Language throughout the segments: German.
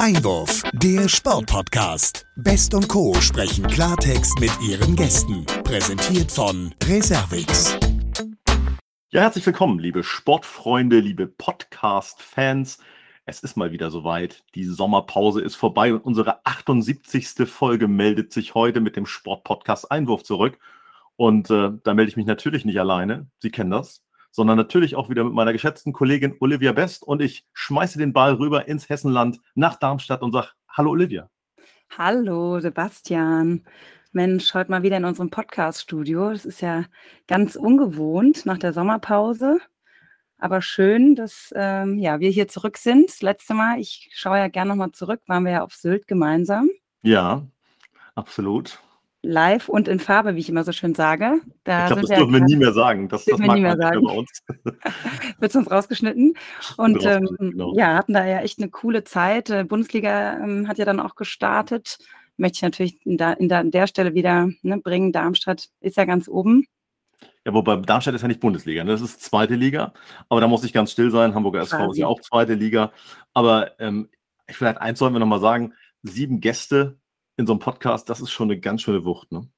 Einwurf, der Sportpodcast. Best und Co. sprechen Klartext mit ihren Gästen. Präsentiert von Reservix. Ja, herzlich willkommen, liebe Sportfreunde, liebe Podcast-Fans. Es ist mal wieder soweit. Die Sommerpause ist vorbei und unsere 78. Folge meldet sich heute mit dem Sportpodcast Einwurf zurück. Und äh, da melde ich mich natürlich nicht alleine. Sie kennen das sondern natürlich auch wieder mit meiner geschätzten Kollegin Olivia Best. Und ich schmeiße den Ball rüber ins Hessenland nach Darmstadt und sage, hallo Olivia. Hallo Sebastian. Mensch, heute mal wieder in unserem Podcast-Studio. Das ist ja ganz ungewohnt nach der Sommerpause. Aber schön, dass ähm, ja, wir hier zurück sind. Das letzte Mal, ich schaue ja gerne nochmal zurück, waren wir ja auf Sylt gemeinsam. Ja, absolut live und in Farbe, wie ich immer so schön sage. Da ich glaube, das dürfen wir nie mehr sagen. Das, das mag nie mehr sagen. bei uns. Wird uns rausgeschnitten. Und ähm, genau. ja, hatten da ja echt eine coole Zeit. Äh, Bundesliga ähm, hat ja dann auch gestartet. Möchte ich natürlich in, da, in da, der Stelle wieder ne, bringen. Darmstadt ist ja ganz oben. Ja, wobei Darmstadt ist ja nicht Bundesliga, ne? das ist zweite Liga. Aber da muss ich ganz still sein. Hamburger SV ist ja auch zweite Liga. Aber ähm, vielleicht eins sollen wir nochmal sagen: sieben Gäste in so einem Podcast, das ist schon eine ganz schöne Wucht. Ne?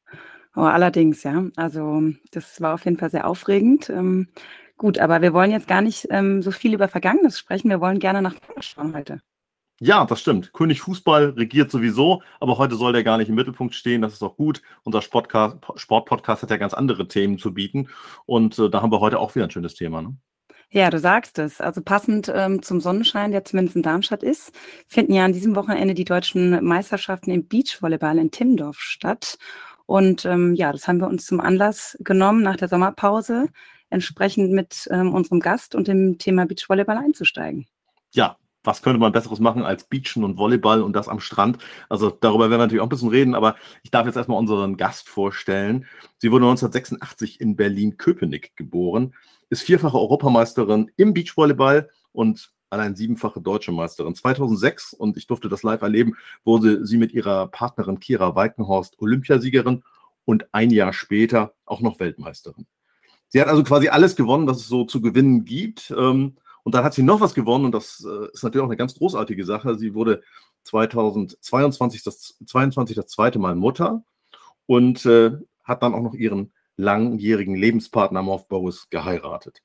Oh, allerdings, ja. Also das war auf jeden Fall sehr aufregend. Ähm, gut, aber wir wollen jetzt gar nicht ähm, so viel über Vergangenes sprechen. Wir wollen gerne nach vorne schauen heute. Ja, das stimmt. König Fußball regiert sowieso, aber heute soll der gar nicht im Mittelpunkt stehen. Das ist auch gut. Unser Sportpodcast hat ja ganz andere Themen zu bieten. Und äh, da haben wir heute auch wieder ein schönes Thema. Ne? Ja, du sagst es. Also passend ähm, zum Sonnenschein, der zumindest in Darmstadt ist, finden ja an diesem Wochenende die deutschen Meisterschaften im Beachvolleyball in Timmendorf statt. Und ähm, ja, das haben wir uns zum Anlass genommen, nach der Sommerpause entsprechend mit ähm, unserem Gast und dem Thema Beachvolleyball einzusteigen. Ja, was könnte man Besseres machen als Beachen und Volleyball und das am Strand? Also darüber werden wir natürlich auch ein bisschen reden, aber ich darf jetzt erstmal unseren Gast vorstellen. Sie wurde 1986 in Berlin-Köpenick geboren, ist vierfache Europameisterin im Beachvolleyball und allein siebenfache deutsche Meisterin. 2006, und ich durfte das live erleben, wurde sie mit ihrer Partnerin Kira Weikenhorst Olympiasiegerin und ein Jahr später auch noch Weltmeisterin. Sie hat also quasi alles gewonnen, was es so zu gewinnen gibt. Ähm, und dann hat sie noch was gewonnen und das äh, ist natürlich auch eine ganz großartige Sache. Sie wurde 2022 das, 22 das zweite Mal Mutter und äh, hat dann auch noch ihren langjährigen Lebenspartner Morph Boris geheiratet.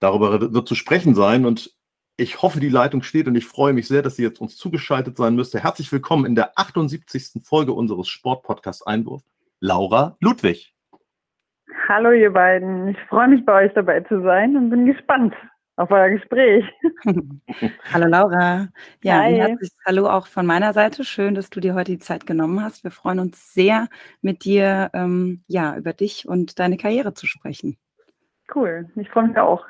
Darüber wird zu sprechen sein und ich hoffe, die Leitung steht und ich freue mich sehr, dass sie jetzt uns zugeschaltet sein müsste. Herzlich willkommen in der 78. Folge unseres Sportpodcasts Einwurf, Laura Ludwig. Hallo ihr beiden, ich freue mich bei euch dabei zu sein und bin gespannt auf euer Gespräch. Hallo Laura. Ja, Hallo auch von meiner Seite. Schön, dass du dir heute die Zeit genommen hast. Wir freuen uns sehr, mit dir ähm, ja, über dich und deine Karriere zu sprechen. Cool, ich freue mich auch.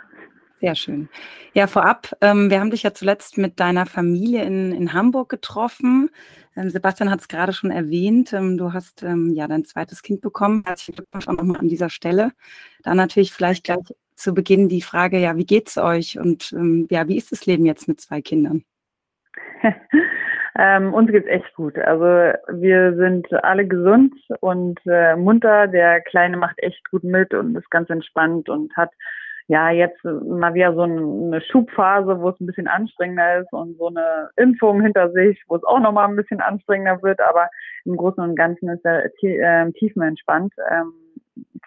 Sehr schön. Ja, vorab, ähm, wir haben dich ja zuletzt mit deiner Familie in, in Hamburg getroffen. Ähm, Sebastian hat es gerade schon erwähnt. Ähm, du hast ähm, ja dein zweites Kind bekommen. Herzlichen Glückwunsch auch nochmal an dieser Stelle. Dann natürlich vielleicht gleich zu Beginn die Frage, ja, wie geht's euch und ähm, ja, wie ist das Leben jetzt mit zwei Kindern? ähm, uns geht's echt gut. Also wir sind alle gesund und äh, munter. Der Kleine macht echt gut mit und ist ganz entspannt und hat ja jetzt mal wieder so eine Schubphase, wo es ein bisschen anstrengender ist und so eine Impfung hinter sich, wo es auch nochmal ein bisschen anstrengender wird. Aber im Großen und Ganzen ist er äh, tiefenentspannt. Ähm,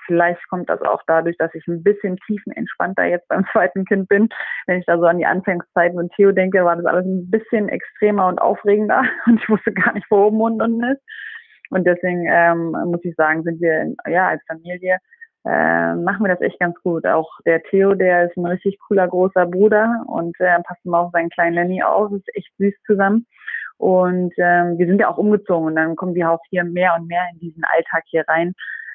vielleicht kommt das auch dadurch, dass ich ein bisschen tiefenentspannter jetzt beim zweiten Kind bin. Wenn ich da so an die Anfangszeit mit Theo denke, war das alles ein bisschen extremer und aufregender und ich wusste gar nicht, wo oben und unten ist. Und deswegen ähm, muss ich sagen, sind wir ja als Familie äh, machen wir das echt ganz gut. Auch der Theo, der ist ein richtig cooler großer Bruder und äh, passt immer auf seinen kleinen Lenny auf. Ist echt süß zusammen. Und ähm, wir sind ja auch umgezogen und dann kommen wir auch hier mehr und mehr in diesen Alltag hier rein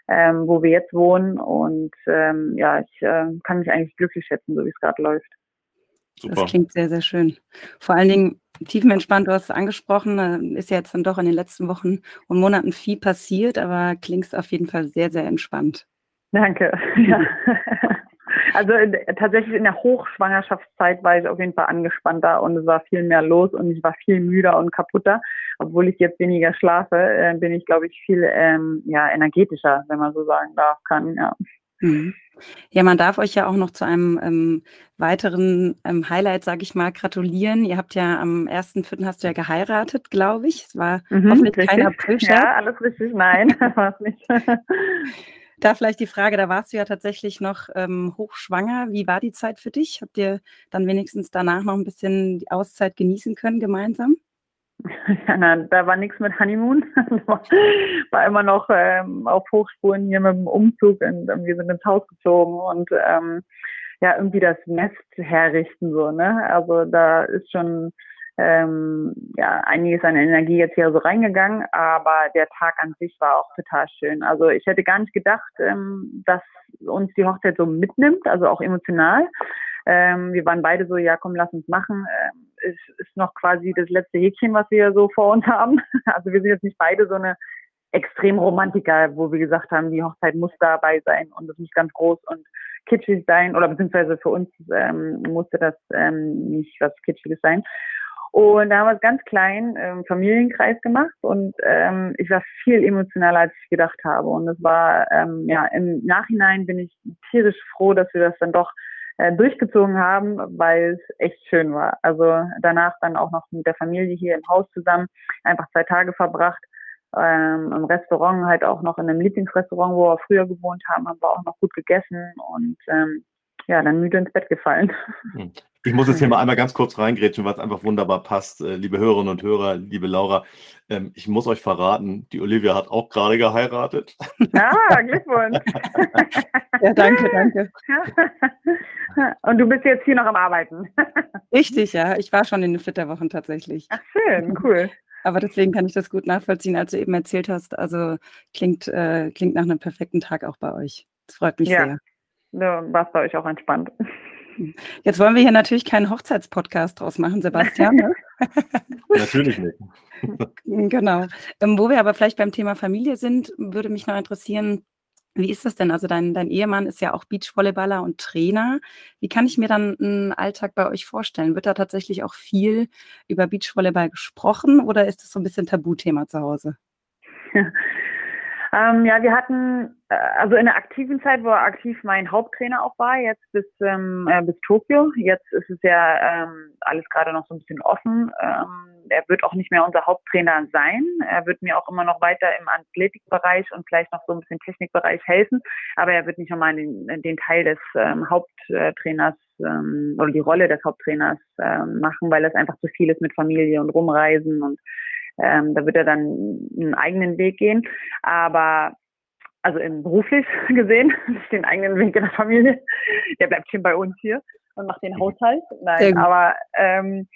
ähm, wo wir jetzt wohnen. Und ähm, ja, ich äh, kann mich eigentlich glücklich schätzen, so wie es gerade läuft. Super. Das klingt sehr, sehr schön. Vor allen Dingen tiefenentspannt, du hast es angesprochen, äh, ist ja jetzt dann doch in den letzten Wochen und Monaten viel passiert, aber klingst auf jeden Fall sehr, sehr entspannt. Danke. Ja. Also tatsächlich in der Hochschwangerschaftszeit war ich auf jeden Fall angespannter und es war viel mehr los und ich war viel müder und kaputter. Obwohl ich jetzt weniger schlafe, äh, bin ich, glaube ich, viel ähm, ja, energetischer, wenn man so sagen darf kann. Ja. Mhm. Ja, man darf euch ja auch noch zu einem ähm, weiteren ähm, Highlight, sage ich mal, gratulieren. Ihr habt ja am 1.4. hast du ja geheiratet, glaube ich. Es war mhm, hoffentlich richtig. kein Aprilscherz. Ja, alles richtig. Nein, war es nicht. Da vielleicht die Frage, da warst du ja tatsächlich noch ähm, hochschwanger. Wie war die Zeit für dich? Habt ihr dann wenigstens danach noch ein bisschen die Auszeit genießen können gemeinsam? Ja, na, da war nichts mit Honeymoon. war immer noch ähm, auf Hochspuren hier mit dem Umzug und ähm, wir sind ins Haus gezogen und ähm, ja, irgendwie das Nest herrichten so, ne? Also da ist schon ähm, ja einiges an Energie jetzt hier so reingegangen, aber der Tag an sich war auch total schön. Also ich hätte gar nicht gedacht, ähm, dass uns die Hochzeit so mitnimmt, also auch emotional. Ähm, wir waren beide so, ja komm, lass uns machen. Ähm, ist, ist noch quasi das letzte Häkchen, was wir so vor uns haben. Also wir sind jetzt nicht beide so eine extrem Romantiker, wo wir gesagt haben, die Hochzeit muss dabei sein und es muss ganz groß und kitschig sein oder beziehungsweise für uns ähm, musste das ähm, nicht was Kitschiges sein. Und da haben wir es ganz klein im Familienkreis gemacht und ähm, ich war viel emotionaler, als ich gedacht habe. Und es war, ähm, ja, im Nachhinein bin ich tierisch froh, dass wir das dann doch äh, durchgezogen haben, weil es echt schön war. Also danach dann auch noch mit der Familie hier im Haus zusammen, einfach zwei Tage verbracht. Ähm, Im Restaurant halt auch noch in einem Lieblingsrestaurant, wo wir früher gewohnt haben, haben wir auch noch gut gegessen und ähm, ja, dann müde ins Bett gefallen. Hm. Ich muss jetzt hier mal einmal ganz kurz reingrätschen, weil es einfach wunderbar passt. Äh, liebe Hörerinnen und Hörer, liebe Laura, ähm, ich muss euch verraten, die Olivia hat auch gerade geheiratet. Ah, Glückwunsch. ja, danke, danke. Und du bist jetzt hier noch am Arbeiten. Richtig, ja. Ich war schon in den Flitterwochen tatsächlich. Ach, schön, cool. Aber deswegen kann ich das gut nachvollziehen, als du eben erzählt hast. Also klingt, äh, klingt nach einem perfekten Tag auch bei euch. Das freut mich ja. sehr. Ja, war es bei euch auch entspannt. Jetzt wollen wir hier natürlich keinen Hochzeitspodcast draus machen, Sebastian. Ne? natürlich nicht. genau. Ähm, wo wir aber vielleicht beim Thema Familie sind, würde mich noch interessieren, wie ist das denn? Also dein, dein Ehemann ist ja auch Beachvolleyballer und Trainer. Wie kann ich mir dann einen Alltag bei euch vorstellen? Wird da tatsächlich auch viel über Beachvolleyball gesprochen oder ist das so ein bisschen Tabuthema zu Hause? Ähm, ja, wir hatten, äh, also in der aktiven Zeit, wo er aktiv mein Haupttrainer auch war, jetzt bis, ähm, äh, bis Tokio. Jetzt ist es ja ähm, alles gerade noch so ein bisschen offen. Ähm, er wird auch nicht mehr unser Haupttrainer sein. Er wird mir auch immer noch weiter im Athletikbereich und vielleicht noch so ein bisschen Technikbereich helfen. Aber er wird nicht nochmal den, den Teil des ähm, Haupttrainers ähm, oder die Rolle des Haupttrainers ähm, machen, weil es einfach zu viel ist mit Familie und Rumreisen und ähm, da wird er dann einen eigenen Weg gehen. Aber also im beruflich gesehen, den eigenen Weg in der Familie, der bleibt schon bei uns hier und macht den Haushalt. Nein, aber ähm,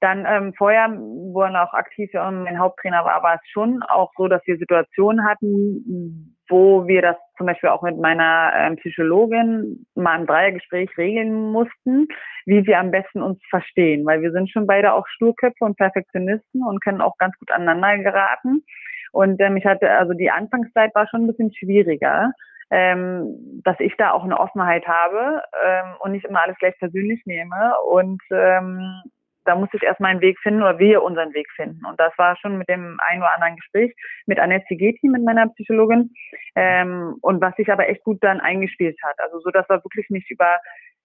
dann ähm, vorher, wo er noch aktiv mein Haupttrainer war, war es schon auch so, dass wir Situationen hatten, wo wir das zum Beispiel auch mit meiner ähm, Psychologin mal im Dreiergespräch regeln mussten, wie wir am besten uns verstehen, weil wir sind schon beide auch Sturköpfe und Perfektionisten und können auch ganz gut aneinander geraten. Und ähm, ich hatte, also die Anfangszeit war schon ein bisschen schwieriger, ähm, dass ich da auch eine Offenheit habe ähm, und nicht immer alles gleich persönlich nehme und ähm, da musste ich erst meinen Weg finden oder wir unseren Weg finden. Und das war schon mit dem ein oder anderen Gespräch mit Annette Zigeti, mit meiner Psychologin, ähm, und was sich aber echt gut dann eingespielt hat. Also so, dass wir wirklich nicht über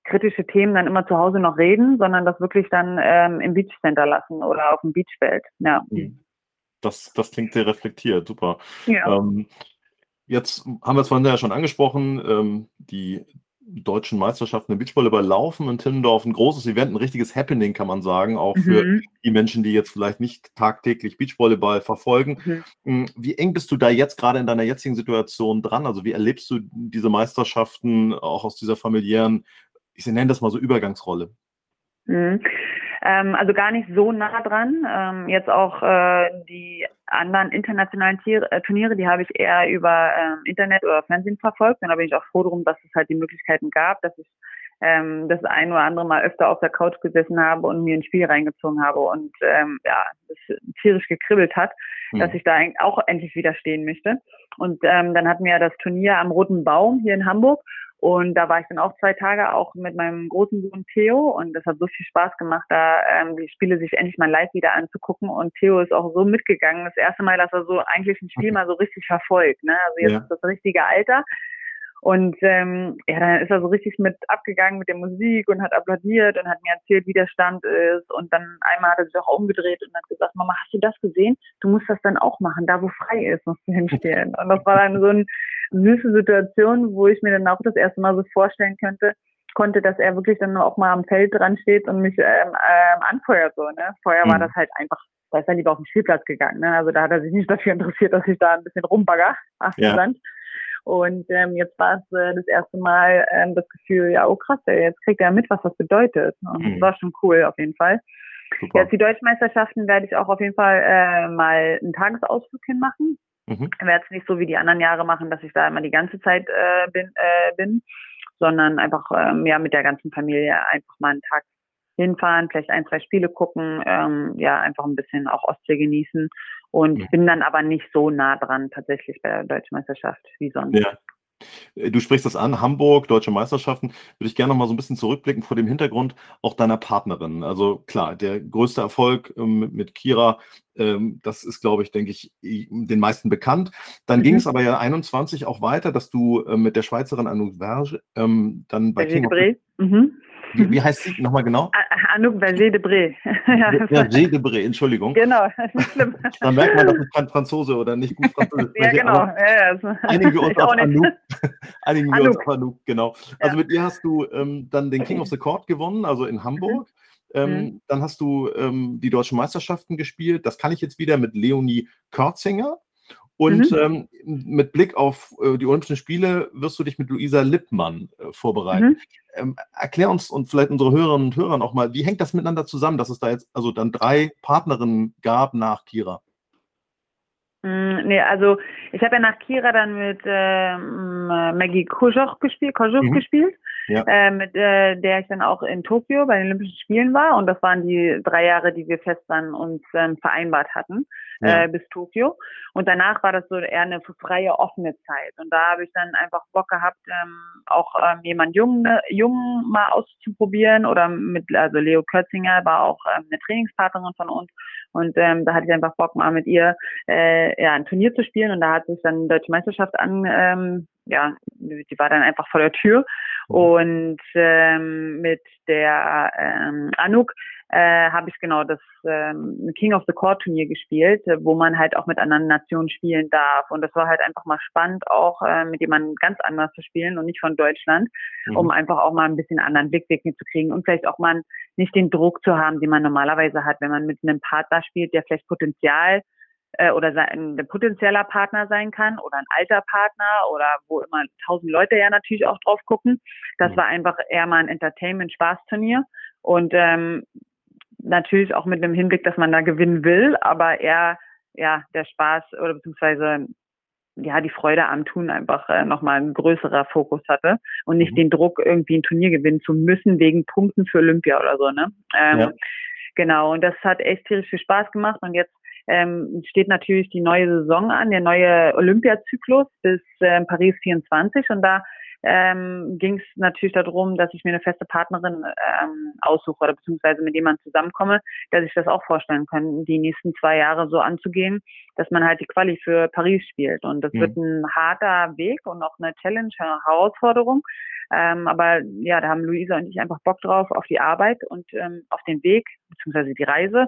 kritische Themen dann immer zu Hause noch reden, sondern das wirklich dann ähm, im Beach Center lassen oder auf dem Beachfeld. Ja. Mhm. Das, das klingt sehr reflektiert, super. Ja. Ähm, jetzt haben wir es vorhin ja schon angesprochen, ähm, die deutschen Meisterschaften im Beachvolleyball laufen in Timmendorf. Ein großes Event, ein richtiges Happening, kann man sagen, auch für mhm. die Menschen, die jetzt vielleicht nicht tagtäglich Beachvolleyball verfolgen. Mhm. Hm, wie eng bist du da jetzt gerade in deiner jetzigen Situation dran? Also wie erlebst du diese Meisterschaften auch aus dieser familiären, ich nenne das mal so Übergangsrolle? Mhm. Ähm, also gar nicht so nah dran. Ähm, jetzt auch äh, die anderen internationalen Tier äh, Turniere, die habe ich eher über ähm, Internet oder Fernsehen verfolgt. Und da bin ich auch froh darum, dass es halt die Möglichkeiten gab, dass ich ähm, das ein oder andere Mal öfter auf der Couch gesessen habe und mir ein Spiel reingezogen habe und ähm, ja, das tierisch gekribbelt hat, mhm. dass ich da auch endlich wieder stehen möchte. Und ähm, dann hatten wir das Turnier am Roten Baum hier in Hamburg und da war ich dann auch zwei Tage auch mit meinem großen Sohn Theo und das hat so viel Spaß gemacht, da ähm, die Spiele sich endlich mal live wieder anzugucken. Und Theo ist auch so mitgegangen. Das erste Mal, dass er so eigentlich ein Spiel mal so richtig verfolgt. Ne? Also jetzt ja. ist das richtige Alter. Und ähm, ja, dann ist er so richtig mit abgegangen mit der Musik und hat applaudiert und hat mir erzählt, wie der Stand ist. Und dann einmal hat er sich auch umgedreht und hat gesagt, Mama, hast du das gesehen? Du musst das dann auch machen. Da, wo frei ist, musst du hinstehen. Und das war dann so eine süße Situation, wo ich mir dann auch das erste Mal so vorstellen könnte, konnte, dass er wirklich dann auch mal am Feld dran steht und mich ähm, ähm, anfeuert so. Ne? Vorher mhm. war das halt einfach, da ist er lieber auf den Spielplatz gegangen. Ne? Also da hat er sich nicht dafür interessiert, dass ich da ein bisschen rumbagger. Ach, ja. Und ähm, jetzt war es äh, das erste Mal ähm, das Gefühl, ja, oh krass, ey, jetzt kriegt er mit, was das bedeutet. Und mhm. das war schon cool auf jeden Fall. Super. Jetzt die Deutschmeisterschaften werde ich auch auf jeden Fall äh, mal einen Tagesausflug hinmachen. Mhm. Ich werde es nicht so wie die anderen Jahre machen, dass ich da immer die ganze Zeit äh, bin, äh, bin, sondern einfach ähm, ja mit der ganzen Familie einfach mal einen Tag hinfahren, vielleicht ein, zwei Spiele gucken, ähm, ja, einfach ein bisschen auch Ostsee genießen und ja. bin dann aber nicht so nah dran tatsächlich bei der Deutschen Meisterschaft wie sonst. Ja. Äh, du sprichst das an, Hamburg, Deutsche Meisterschaften. Würde ich gerne noch mal so ein bisschen zurückblicken vor dem Hintergrund auch deiner Partnerin. Also klar, der größte Erfolg ähm, mit Kira, ähm, das ist, glaube ich, denke ich, den meisten bekannt. Dann mhm. ging es aber ja 21 auch weiter, dass du äh, mit der Schweizerin Anouk Verge ähm, dann bei King of, mhm. Wie, heißt sie nochmal genau? Anouk Berger de Bré. ja, Berger de Bré, Entschuldigung. Genau, nicht schlimm. Dann merkt man, das ist kein Franzose oder nicht gut Franzose. ja, genau. Ja, ja, einigen wir uns auf Anouk. einigen wir uns auf Anouk, genau. Also mit ihr hast du ähm, dann den King of the Court gewonnen, also in Hamburg. Mhm. Ähm, mhm. Dann hast du ähm, die deutschen Meisterschaften gespielt. Das kann ich jetzt wieder mit Leonie Körzinger. Und mhm. ähm, mit Blick auf äh, die Olympischen Spiele wirst du dich mit Luisa Lippmann äh, vorbereiten. Mhm. Ähm, erklär uns und vielleicht unsere Hörerinnen und Hörer noch mal, wie hängt das miteinander zusammen, dass es da jetzt also dann drei Partnerinnen gab nach Kira? Mm, nee, also ich habe ja nach Kira dann mit ähm, Maggie Kojoch gespielt, Kojoch mhm. gespielt ja. äh, mit äh, der ich dann auch in Tokio bei den Olympischen Spielen war. Und das waren die drei Jahre, die wir fest dann uns ähm, vereinbart hatten ja. äh, bis Tokio. Und danach war das so eher eine freie, offene Zeit. Und da habe ich dann einfach Bock gehabt, ähm, auch ähm, jemand jung, ne, jung mal auszuprobieren. Oder mit, also Leo Kötzinger war auch ähm, eine Trainingspartnerin von uns. Und ähm, da hatte ich einfach Bock mal mit ihr äh, ja, ein Turnier zu spielen. Und da hat sich dann Deutsche Meisterschaft an, ähm, ja, die war dann einfach vor der Tür. Mhm. Und ähm, mit der ähm, Anouk äh, habe ich genau das ähm, King of the Court Turnier gespielt, wo man halt auch mit anderen Nationen spielen darf. Und das war halt einfach mal spannend, auch äh, mit jemandem ganz anders zu spielen und nicht von Deutschland, mhm. um einfach auch mal ein bisschen anderen Blickwinkel zu kriegen und vielleicht auch mal nicht den Druck zu haben, den man normalerweise hat, wenn man mit einem Partner spielt, der vielleicht Potenzial äh, oder ein potenzieller Partner sein kann oder ein alter Partner oder wo immer tausend Leute ja natürlich auch drauf gucken. Das mhm. war einfach eher mal ein Entertainment-Spaßturnier und ähm, natürlich auch mit dem Hinblick, dass man da gewinnen will, aber eher ja der Spaß oder beziehungsweise ja die Freude am Tun einfach äh, nochmal ein größerer Fokus hatte und nicht mhm. den Druck irgendwie ein Turnier gewinnen zu müssen wegen Punkten für Olympia oder so ne ähm, ja. Genau und das hat echt tierisch viel Spaß gemacht und jetzt ähm, steht natürlich die neue Saison an, der neue Olympiazyklus bis äh, Paris 24 und da ähm, ging es natürlich darum, dass ich mir eine feste Partnerin ähm, aussuche oder beziehungsweise mit jemandem zusammenkomme, dass ich das auch vorstellen kann, die nächsten zwei Jahre so anzugehen, dass man halt die Quali für Paris spielt. Und das mhm. wird ein harter Weg und auch eine Challenge, eine Herausforderung. Ähm, aber ja, da haben Luisa und ich einfach Bock drauf auf die Arbeit und ähm, auf den Weg beziehungsweise die Reise.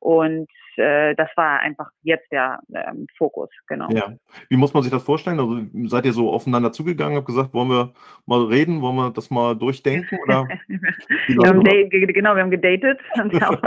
Und äh, das war einfach jetzt der ähm, Fokus, genau. Ja. Wie muss man sich das vorstellen? Also seid ihr so aufeinander zugegangen, habt gesagt, wollen wir mal reden, wollen wir das mal durchdenken? Oder wir haben genau, wir haben gedatet und haben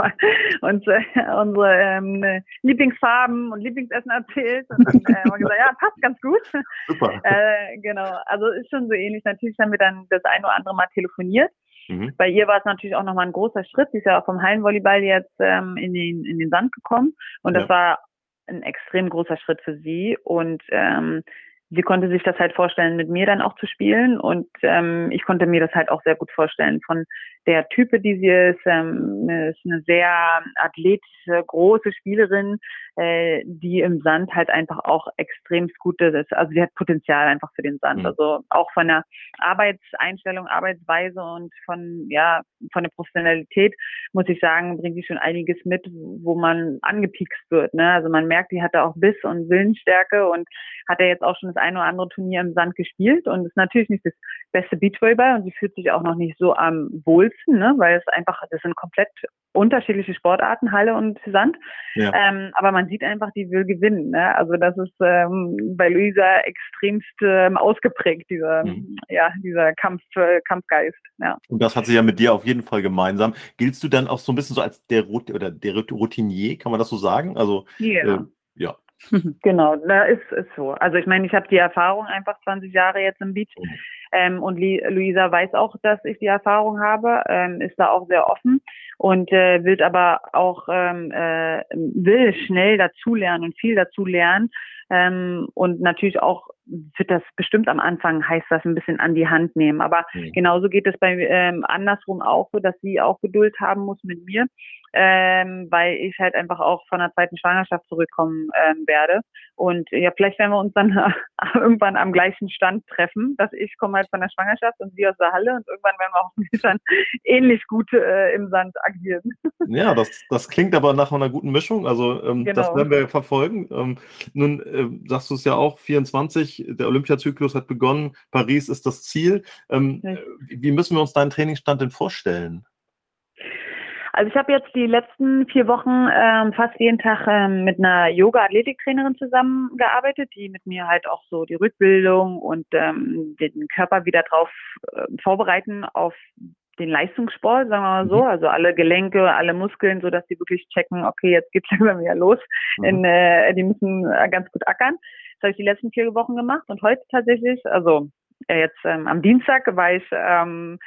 uns äh, unsere ähm, Lieblingsfarben und Lieblingsessen erzählt und dann äh, haben wir gesagt, ja, passt ganz gut. Super. äh, genau, also ist schon so ähnlich. Natürlich haben wir dann das ein oder andere Mal telefoniert. Mhm. Bei ihr war es natürlich auch nochmal ein großer Schritt. Sie ist ja auch vom Hallenvolleyball jetzt ähm, in, den, in den Sand gekommen. Und ja. das war ein extrem großer Schritt für sie. Und ähm, sie konnte sich das halt vorstellen, mit mir dann auch zu spielen. Und ähm, ich konnte mir das halt auch sehr gut vorstellen, von der Type, die sie ist, ähm, ist eine sehr athletische, große Spielerin, äh, die im Sand halt einfach auch extrem gut ist. Also sie hat Potenzial einfach für den Sand. Mhm. Also auch von der Arbeitseinstellung, Arbeitsweise und von, ja, von der Professionalität, muss ich sagen, bringt sie schon einiges mit, wo man angepiekst wird. Ne? Also man merkt, die hat da auch Biss und Willensstärke und hat ja jetzt auch schon das eine oder andere Turnier im Sand gespielt und ist natürlich nicht das beste Beachvolleyball und sie fühlt sich auch noch nicht so am wohlsten, ne? weil es einfach, das sind komplett unterschiedliche Sportarten, Halle und Sand. Ja. Ähm, aber man sieht einfach, die will gewinnen. Ne? Also das ist ähm, bei Luisa extremst ähm, ausgeprägt, dieser, mhm. ja, dieser Kampf, äh, Kampfgeist. Ja. Und das hat sie ja mit dir auf jeden Fall gemeinsam. Giltst du dann auch so ein bisschen so als der, Rot oder der Routinier, kann man das so sagen? Also ja. Äh, ja. Genau, da ist es so. Also ich meine, ich habe die Erfahrung einfach 20 Jahre jetzt im Beach. Mhm. Ähm, und Luisa weiß auch, dass ich die Erfahrung habe, ähm, ist da auch sehr offen und äh, will aber auch ähm, äh, will schnell dazulernen und viel dazulernen. Ähm, und natürlich auch wird das bestimmt am Anfang heißt das ein bisschen an die Hand nehmen. Aber mhm. genauso geht es bei ähm, andersrum auch so, dass sie auch Geduld haben muss mit mir ähm, weil ich halt einfach auch von der zweiten Schwangerschaft zurückkommen ähm, werde. Und ja, vielleicht werden wir uns dann irgendwann am gleichen Stand treffen, dass ich komme halt von der Schwangerschaft und sie aus der Halle und irgendwann werden wir hoffentlich dann ähnlich gut äh, im Sand agieren. Ja, das, das klingt aber nach einer guten Mischung. Also ähm, genau. das werden wir verfolgen. Ähm, nun äh, sagst du es ja auch, 24, der Olympiazyklus hat begonnen, Paris ist das Ziel. Ähm, wie müssen wir uns deinen Trainingsstand denn vorstellen? Also ich habe jetzt die letzten vier Wochen ähm, fast jeden Tag ähm, mit einer Yoga-Athletiktrainerin zusammengearbeitet, die mit mir halt auch so die Rückbildung und ähm, den Körper wieder drauf äh, vorbereiten auf den Leistungssport, sagen wir mal so, mhm. also alle Gelenke, alle Muskeln, so dass die wirklich checken, okay, jetzt geht's langsam wieder los. Mhm. In, äh, die müssen äh, ganz gut ackern. Das habe ich die letzten vier Wochen gemacht und heute tatsächlich, also äh, jetzt ähm, am Dienstag war ich ähm,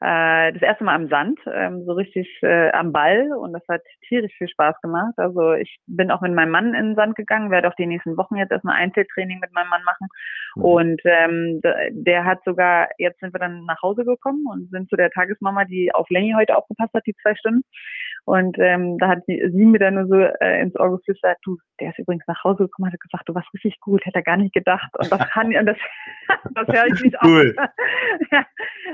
äh, das erste Mal am Sand, ähm, so richtig äh, am Ball und das hat tierisch viel Spaß gemacht. Also ich bin auch mit meinem Mann in den Sand gegangen, werde auch die nächsten Wochen jetzt erstmal Einzeltraining mit meinem Mann machen mhm. und ähm, der hat sogar, jetzt sind wir dann nach Hause gekommen und sind zu der Tagesmama, die auf Lenny heute aufgepasst hat, die zwei Stunden und ähm, da hat sie, sie mir dann nur so äh, ins Ohr geflüstert, du, der ist übrigens nach Hause gekommen, hat gesagt, du warst richtig gut, hätte er gar nicht gedacht. Und das kann und das, das höre ich nicht cool. auf.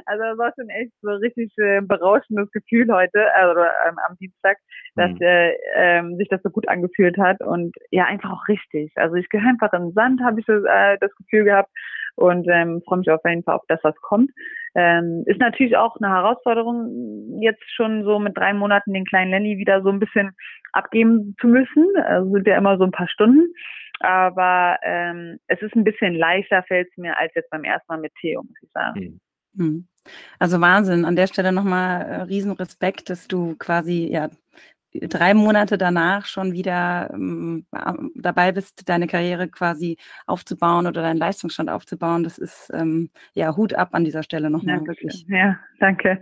also das war schon echt so richtig äh, berauschendes Gefühl heute, also ähm, am Dienstag, dass mhm. äh, ähm, sich das so gut angefühlt hat und ja, einfach auch richtig. Also ich gehöre einfach im Sand, habe ich das, äh, das Gefühl gehabt und ähm, freue mich auf jeden Fall auf das, was kommt. Ähm, ist natürlich auch eine Herausforderung, jetzt schon so mit drei Monaten den kleinen Lenny wieder so ein bisschen abgeben zu müssen. Also sind ja immer so ein paar Stunden. Aber ähm, es ist ein bisschen leichter, fällt es mir, als jetzt beim ersten Mal mit Theo, muss ich sagen. Mhm. Also Wahnsinn. An der Stelle nochmal äh, Riesenrespekt, dass du quasi ja drei Monate danach schon wieder ähm, dabei bist, deine Karriere quasi aufzubauen oder deinen Leistungsstand aufzubauen. Das ist ähm, ja Hut ab an dieser Stelle nochmal wirklich. Ja, danke.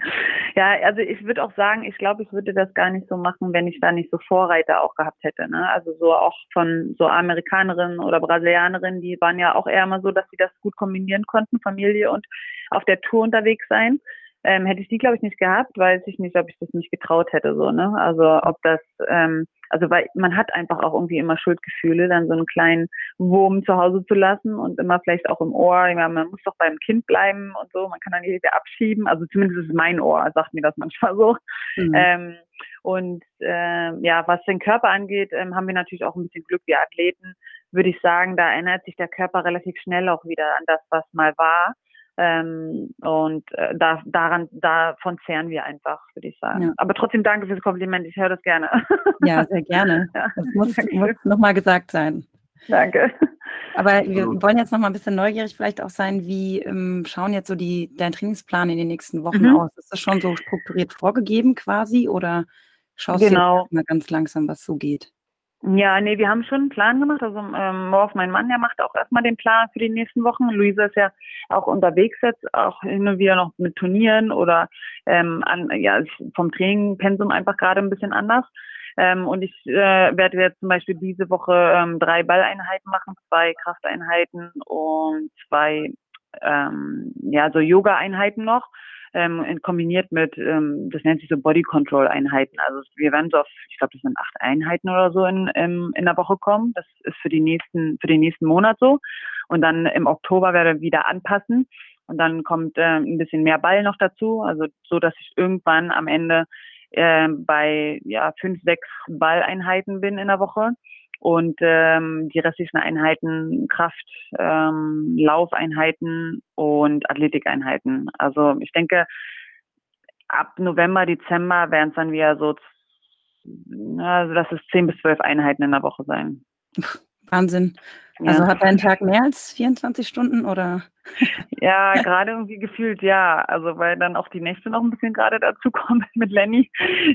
Ja, also ich würde auch sagen, ich glaube, ich würde das gar nicht so machen, wenn ich da nicht so Vorreiter auch gehabt hätte. Ne? Also so auch von so Amerikanerinnen oder Brasilianerinnen, die waren ja auch eher mal so, dass sie das gut kombinieren konnten, Familie und auf der Tour unterwegs sein ähm, hätte ich die, glaube ich, nicht gehabt, weiß ich nicht, ob ich das nicht getraut hätte, so, ne? Also ob das, ähm, also weil man hat einfach auch irgendwie immer Schuldgefühle, dann so einen kleinen Wurm zu Hause zu lassen und immer vielleicht auch im Ohr, ich meine, man muss doch beim Kind bleiben und so, man kann dann nicht wieder abschieben, also zumindest ist mein Ohr, sagt mir das manchmal so. Mhm. Ähm, und äh, ja, was den Körper angeht, ähm, haben wir natürlich auch ein bisschen Glück, wir Athleten, würde ich sagen, da erinnert sich der Körper relativ schnell auch wieder an das, was mal war. Ähm, und äh, da, daran, davon zehren wir einfach, würde ich sagen. Ja. Aber trotzdem danke fürs Kompliment, ich höre das gerne. Ja, sehr gerne. Ja, das muss, muss nochmal gesagt sein. Danke. Aber wir wollen jetzt noch mal ein bisschen neugierig vielleicht auch sein, wie ähm, schauen jetzt so die, dein Trainingsplan in den nächsten Wochen mhm. aus? Ist das schon so strukturiert vorgegeben quasi oder schaust genau. du jetzt mal ganz langsam, was so geht? Ja, nee, wir haben schon einen Plan gemacht. Also ähm, Morf, mein Mann, der macht auch erstmal den Plan für die nächsten Wochen. Luisa ist ja auch unterwegs jetzt, auch hin und wieder noch mit Turnieren oder ähm, an, ja, vom Trainingpensum einfach gerade ein bisschen anders. Ähm, und ich äh, werde jetzt zum Beispiel diese Woche ähm, drei Balleinheiten machen, zwei Krafteinheiten und zwei ähm, ja so Yoga-Einheiten noch ähm, kombiniert mit, ähm, das nennt sich so Body Control Einheiten. Also wir werden so auf, ich glaube, das sind acht Einheiten oder so in, in, in der Woche kommen. Das ist für die nächsten, für den nächsten Monat so. Und dann im Oktober werde ich wieder anpassen. Und dann kommt äh, ein bisschen mehr Ball noch dazu. Also so, dass ich irgendwann am Ende äh, bei ja, fünf, sechs Balleinheiten bin in der Woche und ähm, die restlichen Einheiten Kraft, ähm, Laufeinheiten und Athletikeinheiten. Also ich denke, ab November, Dezember werden es dann wieder so, also das ist zehn bis zwölf Einheiten in der Woche sein. Wahnsinn. Also hat dein Tag mehr als 24 Stunden oder? Ja, gerade irgendwie gefühlt ja. Also weil dann auch die Nächte noch ein bisschen gerade dazu kommen mit Lenny,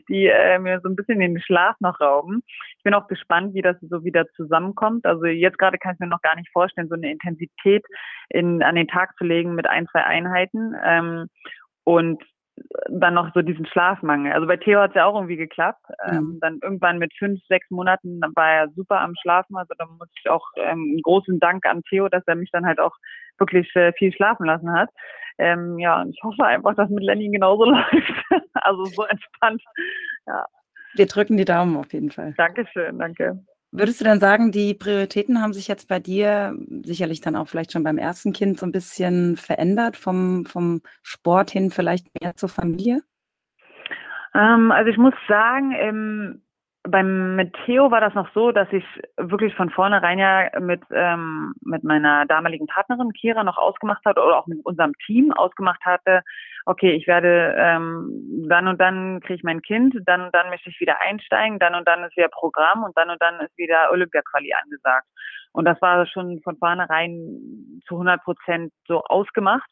die äh, mir so ein bisschen den Schlaf noch rauben. Ich bin auch gespannt, wie das so wieder zusammenkommt. Also jetzt gerade kann ich mir noch gar nicht vorstellen, so eine Intensität in, an den Tag zu legen mit ein, zwei Einheiten. Ähm, und dann noch so diesen Schlafmangel. Also bei Theo hat es ja auch irgendwie geklappt. Ähm, mhm. dann irgendwann mit fünf, sechs Monaten war er super am Schlafen. Also da muss ich auch ähm, einen großen Dank an Theo, dass er mich dann halt auch wirklich äh, viel schlafen lassen hat. Ähm, ja, und ich hoffe einfach, dass mit Lenny genauso läuft. also so entspannt. Ja. Wir drücken die Daumen auf jeden Fall. Dankeschön, danke. Würdest du dann sagen, die Prioritäten haben sich jetzt bei dir sicherlich dann auch vielleicht schon beim ersten Kind so ein bisschen verändert, vom, vom Sport hin vielleicht mehr zur Familie? Ähm, also ich muss sagen, beim mit Theo war das noch so, dass ich wirklich von vornherein ja mit ähm, mit meiner damaligen Partnerin Kira noch ausgemacht hatte oder auch mit unserem Team ausgemacht hatte, okay, ich werde ähm, dann und dann kriege ich mein Kind, dann und dann möchte ich wieder einsteigen, dann und dann ist wieder Programm und dann und dann ist wieder Olympia-Quali angesagt. Und das war schon von vornherein zu 100 Prozent so ausgemacht.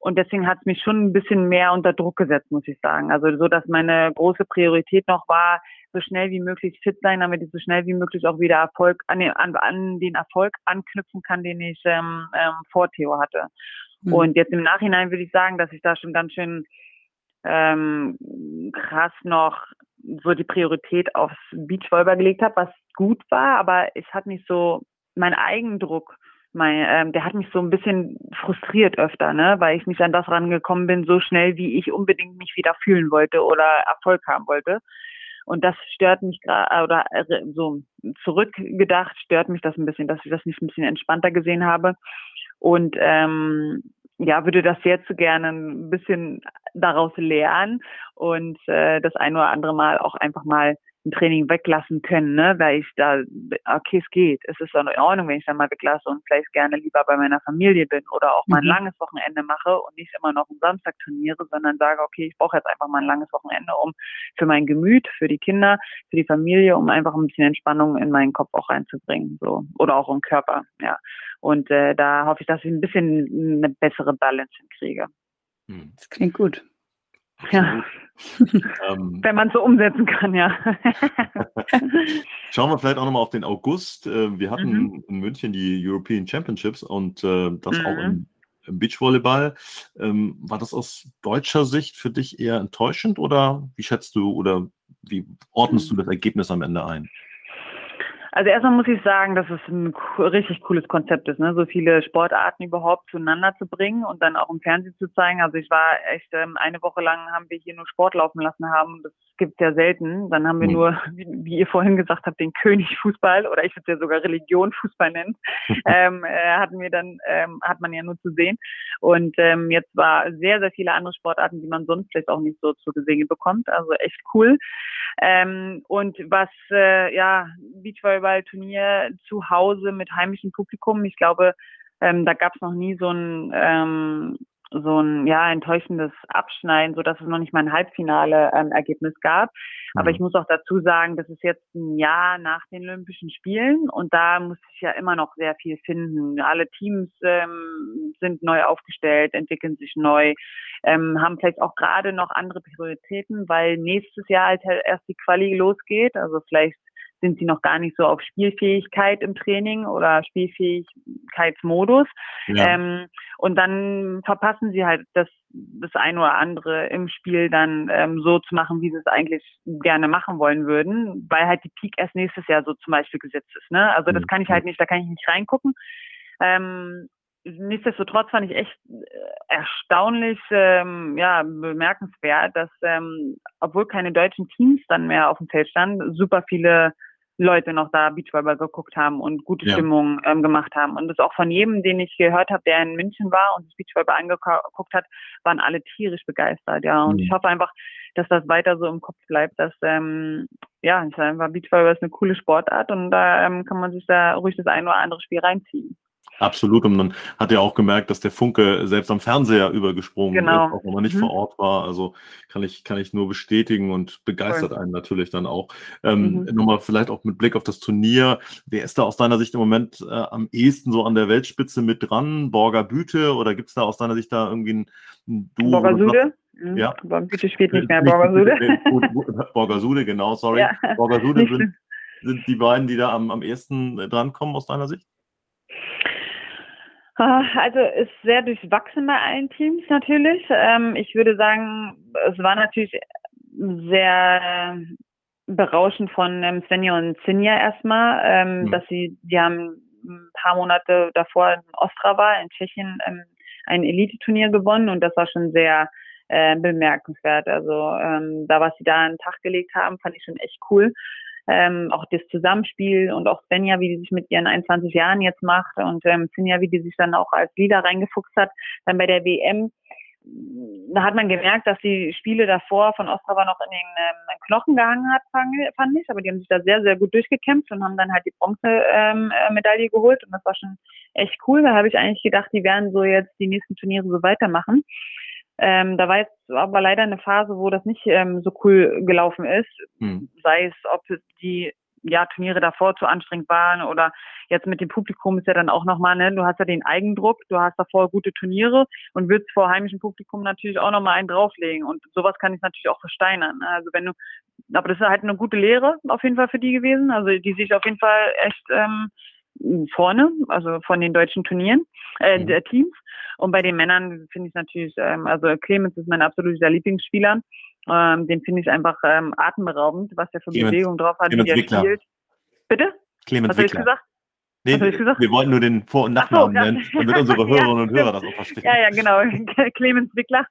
Und deswegen hat es mich schon ein bisschen mehr unter Druck gesetzt, muss ich sagen. Also so, dass meine große Priorität noch war, so schnell wie möglich fit sein, damit ich so schnell wie möglich auch wieder Erfolg an den, an, an den Erfolg anknüpfen kann, den ich ähm, ähm, vor Theo hatte. Mhm. Und jetzt im Nachhinein würde ich sagen, dass ich da schon ganz schön ähm, krass noch so die Priorität aufs Beachvolleyball gelegt habe, was gut war, aber es hat mich so, mein Eigendruck, mein, ähm, der hat mich so ein bisschen frustriert öfter, ne, weil ich nicht an das rangekommen bin, so schnell, wie ich unbedingt mich wieder fühlen wollte oder Erfolg haben wollte. Und das stört mich gerade, oder äh, so zurückgedacht, stört mich das ein bisschen, dass ich das nicht ein bisschen entspannter gesehen habe. Und ähm, ja, würde das jetzt gerne ein bisschen daraus lernen und äh, das ein oder andere Mal auch einfach mal ein Training weglassen können, ne? weil ich da, okay, es geht, es ist in Ordnung, wenn ich dann mal weglasse und vielleicht gerne lieber bei meiner Familie bin oder auch mal ein mhm. langes Wochenende mache und nicht immer noch am Samstag trainiere, sondern sage, okay, ich brauche jetzt einfach mal ein langes Wochenende, um für mein Gemüt, für die Kinder, für die Familie, um einfach ein bisschen Entspannung in meinen Kopf auch reinzubringen, so oder auch im Körper, ja. Und äh, da hoffe ich, dass ich ein bisschen eine bessere Balance hinkriege. Hm. Das klingt gut. Ja. ähm, Wenn man es so umsetzen kann, ja. Schauen wir vielleicht auch nochmal auf den August. Äh, wir hatten mhm. in München die European Championships und äh, das mhm. auch im, im Beachvolleyball. Ähm, war das aus deutscher Sicht für dich eher enttäuschend oder wie schätzt du oder wie ordnest du das Ergebnis am Ende ein? Also erstmal muss ich sagen, dass es ein richtig cooles Konzept ist, ne? so viele Sportarten überhaupt zueinander zu bringen und dann auch im Fernsehen zu zeigen. Also ich war echt ähm, eine Woche lang haben wir hier nur Sport laufen lassen haben. Das gibt ja selten. Dann haben wir nur, wie, wie, ihr vorhin gesagt habt, den König Fußball oder ich würde es ja sogar Religion Fußball nennen. ähm, äh, hatten wir dann ähm, hat man ja nur zu sehen. Und ähm, jetzt war sehr sehr viele andere Sportarten, die man sonst vielleicht auch nicht so zu gesehen bekommt. Also echt cool. Ähm, und was äh, ja Beachvolleyball Volleyballturnier zu Hause mit heimischem Publikum. Ich glaube, ähm, da gab es noch nie so ein ähm, so ein ja enttäuschendes Abschneiden, so dass es noch nicht mal ein Halbfinale ähm, Ergebnis gab. Aber ich mhm. muss auch dazu sagen, das ist jetzt ein Jahr nach den Olympischen Spielen und da muss ich ja immer noch sehr viel finden. Alle Teams ähm, sind neu aufgestellt, entwickeln sich neu, ähm, haben vielleicht auch gerade noch andere Prioritäten, weil nächstes Jahr halt erst die Quali losgeht. Also vielleicht sind sie noch gar nicht so auf Spielfähigkeit im Training oder Spielfähigkeitsmodus. Ja. Ähm, und dann verpassen sie halt das, das eine oder andere im Spiel dann ähm, so zu machen, wie sie es eigentlich gerne machen wollen würden, weil halt die Peak erst nächstes Jahr so zum Beispiel gesetzt ist. Ne? Also das mhm. kann ich halt nicht, da kann ich nicht reingucken. Ähm, nichtsdestotrotz fand ich echt äh, erstaunlich, ähm, ja, bemerkenswert, dass, ähm, obwohl keine deutschen Teams dann mehr auf dem Feld standen, super viele Leute noch da Beachvolleyball geguckt haben und gute ja. Stimmung ähm, gemacht haben. Und das auch von jedem, den ich gehört habe, der in München war und das Beachvolleyball angeguckt hat, waren alle tierisch begeistert, ja. Und mhm. ich hoffe einfach, dass das weiter so im Kopf bleibt, dass ähm, ja, ich einfach Beachvolleyball ist eine coole Sportart und da ähm, kann man sich da ruhig das ein oder andere Spiel reinziehen. Absolut. Und man hat ja auch gemerkt, dass der Funke selbst am Fernseher übergesprungen genau. ist, auch wenn man nicht mhm. vor Ort war. Also kann ich, kann ich nur bestätigen und begeistert cool. einen natürlich dann auch. Ähm, mhm. Nochmal vielleicht auch mit Blick auf das Turnier. Wer ist da aus deiner Sicht im Moment äh, am ehesten so an der Weltspitze mit dran? Borger Büte oder gibt es da aus deiner Sicht da irgendwie ein, ein Duo? Borger Sude? Mhm. Ja. Büte spielt nicht mehr Borger Sude. Borger Sude, genau, sorry. Ja. Borger Sude sind, sind die beiden, die da am, am ehesten drankommen aus deiner Sicht? Ah, also ist sehr durchwachsen bei allen Teams natürlich. Ähm, ich würde sagen, es war natürlich sehr berauschend von ähm, Svenja und Sinja erstmal, mhm. dass sie, die haben ein paar Monate davor in Ostrava in Tschechien ähm, ein Elite-Turnier gewonnen und das war schon sehr äh, bemerkenswert. Also ähm, da, was sie da einen Tag gelegt haben, fand ich schon echt cool ähm, auch das Zusammenspiel und auch Svenja, wie die sich mit ihren 21 Jahren jetzt macht und ähm, Svenja, wie die sich dann auch als Leader reingefuchst hat, dann bei der WM da hat man gemerkt, dass die Spiele davor von Ostrava noch in den ähm, Knochen gehangen hat, fand ich. Aber die haben sich da sehr, sehr gut durchgekämpft und haben dann halt die Bronzemedaille ähm, geholt. Und das war schon echt cool. Da habe ich eigentlich gedacht, die werden so jetzt die nächsten Turniere so weitermachen. Ähm, da war jetzt aber leider eine Phase, wo das nicht ähm, so cool gelaufen ist. Hm. Sei es, ob die ja, Turniere davor zu anstrengend waren oder jetzt mit dem Publikum ist ja dann auch nochmal, ne, du hast ja den Eigendruck, du hast davor gute Turniere und würdest vor heimischem Publikum natürlich auch nochmal einen drauflegen und sowas kann ich natürlich auch versteinern. Also wenn du, aber das ist halt eine gute Lehre auf jeden Fall für die gewesen, also die sich auf jeden Fall echt ähm, vorne, also von den deutschen Turnieren, äh, mhm. der Teams. Und bei den Männern finde ich natürlich, ähm, also Clemens ist mein absoluter Lieblingsspieler. Ähm, den finde ich einfach ähm, atemberaubend, was der für Clemens, Bewegung drauf hat, Clemens wie er Wickler. spielt. Bitte? Clemens was ich gesagt? Nee, wir wollten nur den Vor- und Nachnamen so, nennen, damit unsere Hörerinnen und Hörer das auch verstehen. Ja, ja, genau. Clemens Wickler,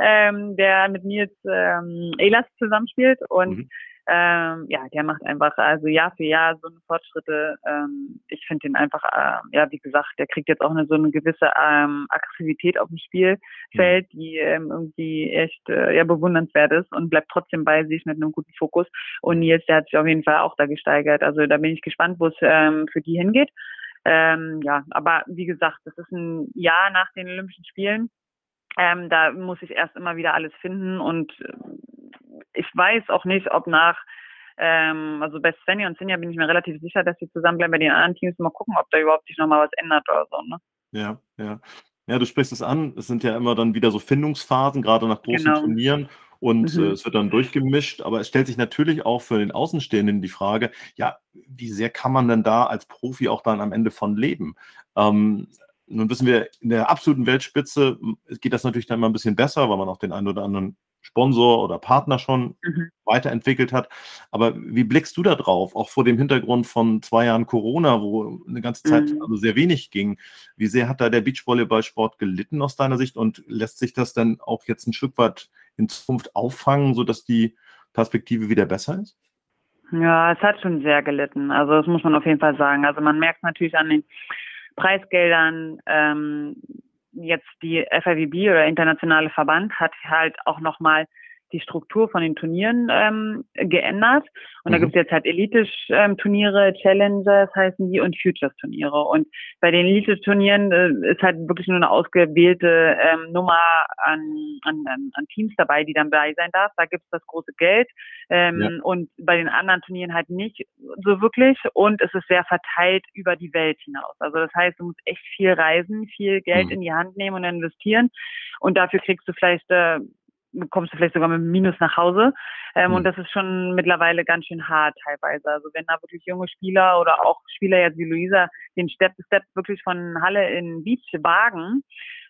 ähm, der mit mir jetzt ähm, Elas zusammenspielt und mhm ähm, ja, der macht einfach also Jahr für Jahr so eine Fortschritte. Ähm, ich finde den einfach, äh, ja, wie gesagt, der kriegt jetzt auch eine so eine gewisse ähm, Aggressivität auf dem Spielfeld, die ähm, irgendwie echt äh, ja bewundernswert ist und bleibt trotzdem bei sich mit einem guten Fokus. Und Nils, der hat sich auf jeden Fall auch da gesteigert. Also da bin ich gespannt, wo es ähm, für die hingeht. Ähm, ja, aber wie gesagt, das ist ein Jahr nach den Olympischen Spielen. Ähm, da muss ich erst immer wieder alles finden und äh, ich weiß auch nicht, ob nach, ähm, also bei Svenja und Sinja bin ich mir relativ sicher, dass sie zusammenbleiben bei den anderen Teams. Mal gucken, ob da überhaupt sich nochmal was ändert oder so. Ne? Ja, ja. Ja, du sprichst es an. Es sind ja immer dann wieder so Findungsphasen, gerade nach großen genau. Turnieren. Und mhm. äh, es wird dann durchgemischt. Aber es stellt sich natürlich auch für den Außenstehenden die Frage, ja, wie sehr kann man denn da als Profi auch dann am Ende von leben? Ähm, nun wissen wir, in der absoluten Weltspitze geht das natürlich dann mal ein bisschen besser, weil man auch den einen oder anderen Sponsor oder Partner schon mhm. weiterentwickelt hat. Aber wie blickst du da drauf, auch vor dem Hintergrund von zwei Jahren Corona, wo eine ganze Zeit mhm. also sehr wenig ging? Wie sehr hat da der Beachvolleyballsport gelitten aus deiner Sicht und lässt sich das dann auch jetzt ein Stück weit in Zukunft auffangen, sodass die Perspektive wieder besser ist? Ja, es hat schon sehr gelitten. Also das muss man auf jeden Fall sagen. Also man merkt natürlich an den Preisgeldern, ähm, jetzt die FIVB oder internationale Verband hat halt auch nochmal die Struktur von den Turnieren ähm, geändert. Und mhm. da gibt es jetzt halt Elite-Turniere, ähm, Challengers heißen die und Futures-Turniere. Und bei den Elite-Turnieren äh, ist halt wirklich nur eine ausgewählte ähm, Nummer an, an, an Teams dabei, die dann dabei sein darf. Da gibt es das große Geld. Ähm, ja. Und bei den anderen Turnieren halt nicht so wirklich. Und es ist sehr verteilt über die Welt hinaus. Also das heißt, du musst echt viel reisen, viel Geld mhm. in die Hand nehmen und investieren. Und dafür kriegst du vielleicht äh, kommst du vielleicht sogar mit einem Minus nach Hause. Ähm, mhm. Und das ist schon mittlerweile ganz schön hart teilweise. Also wenn da wirklich junge Spieler oder auch Spieler jetzt wie Luisa den Step Step wirklich von Halle in Beach wagen,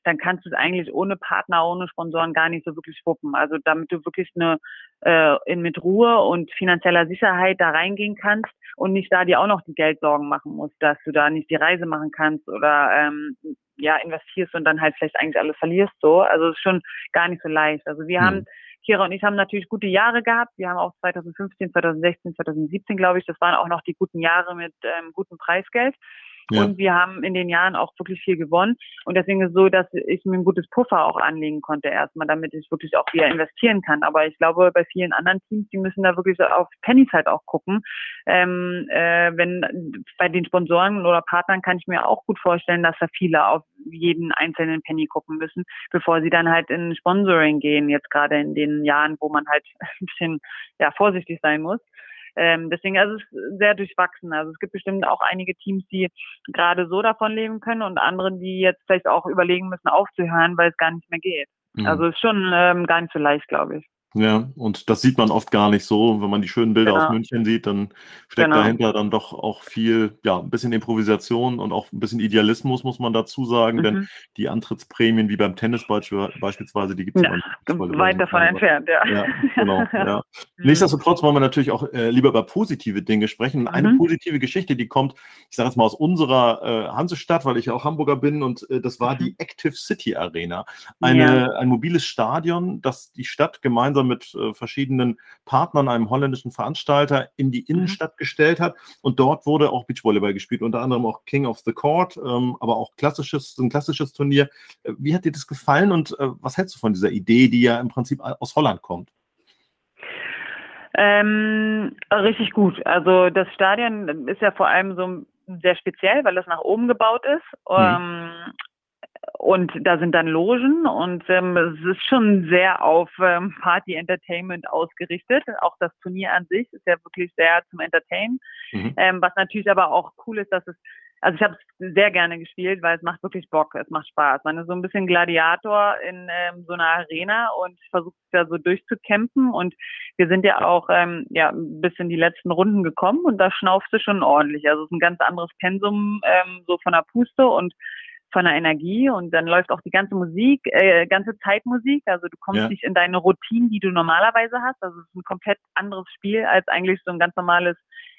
dann kannst du es eigentlich ohne Partner, ohne Sponsoren gar nicht so wirklich wuppen. Also damit du wirklich eine äh, in, mit Ruhe und finanzieller Sicherheit da reingehen kannst, und nicht da dir auch noch die Geldsorgen machen musst, dass du da nicht die Reise machen kannst oder ähm, ja investierst und dann halt vielleicht eigentlich alles verlierst so. Also es ist schon gar nicht so leicht. Also wir mhm. haben Kira und ich haben natürlich gute Jahre gehabt. Wir haben auch 2015, 2016, 2017, glaube ich, das waren auch noch die guten Jahre mit ähm, gutem Preisgeld. Ja. Und wir haben in den Jahren auch wirklich viel gewonnen. Und deswegen ist es so, dass ich mir ein gutes Puffer auch anlegen konnte erstmal, damit ich wirklich auch wieder investieren kann. Aber ich glaube, bei vielen anderen Teams, die müssen da wirklich auf Pennies halt auch gucken. Ähm, äh, wenn bei den Sponsoren oder Partnern kann ich mir auch gut vorstellen, dass da viele auf jeden einzelnen Penny gucken müssen, bevor sie dann halt in Sponsoring gehen, jetzt gerade in den Jahren, wo man halt ein bisschen ja, vorsichtig sein muss. Ähm, deswegen also es ist sehr durchwachsen. Also es gibt bestimmt auch einige Teams, die gerade so davon leben können und andere, die jetzt vielleicht auch überlegen müssen, aufzuhören, weil es gar nicht mehr geht. Mhm. Also es ist schon ähm, gar nicht so leicht, glaube ich. Ja, und das sieht man oft gar nicht so. Wenn man die schönen Bilder Genau. aus München sieht, dann steckt Genau. dahinter dann doch auch viel, ja, ein bisschen Improvisation und auch ein bisschen Idealismus, muss man dazu sagen, denn Mhm. die Antrittsprämien wie beim Tennis beispiel- beispielsweise, die gibt es Ja, Weit davon entfernt, ja. Ja, genau, ja. Mhm. Nichtsdestotrotz wollen wir natürlich auch äh, lieber über positive Dinge sprechen. Eine Mhm. positive Geschichte, die kommt, ich sage jetzt mal aus unserer äh, Hansestadt, weil ich ja auch Hamburger bin, und äh, das war Mhm. die Active City Arena. Eine, Ein mobiles Stadion, das die Stadt gemeinsam mit äh, verschiedenen Partnern, einem holländischen Veranstalter, in die Mhm. Innenstadt gestellt hat. Und dort wurde auch Beachvolleyball gespielt, unter anderem auch King of the Court, ähm, aber auch klassisches, ein klassisches Turnier. Äh, Wie hat dir das gefallen und äh, was hältst du von dieser Idee, die ja im Prinzip aus Holland kommt? Ähm, richtig gut. Also das Stadion ist ja vor allem so sehr speziell, weil das nach oben gebaut ist. Ähm, und da sind dann Logen und ähm, es ist schon sehr auf ähm, Party Entertainment ausgerichtet. Auch das Turnier an sich ist ja wirklich sehr zum Entertainen. Mhm. Ähm, was natürlich aber auch cool ist, dass es, also ich habe es sehr gerne gespielt, weil es macht wirklich Bock, es macht Spaß. Man ist so ein bisschen Gladiator in ähm, so einer Arena und versucht da so durchzukämpfen. Und wir sind ja auch ähm, ja bis in die letzten Runden gekommen und da schnaufst du schon ordentlich. Also es ist ein ganz anderes Pensum ähm, so von der Puste und von der Energie und dann läuft auch die ganze Musik, äh, ganze Zeit Musik. Also du kommst Ja. nicht in deine Routinen, die du normalerweise hast. Also es ist ein komplett anderes Spiel als eigentlich so ein ganz normales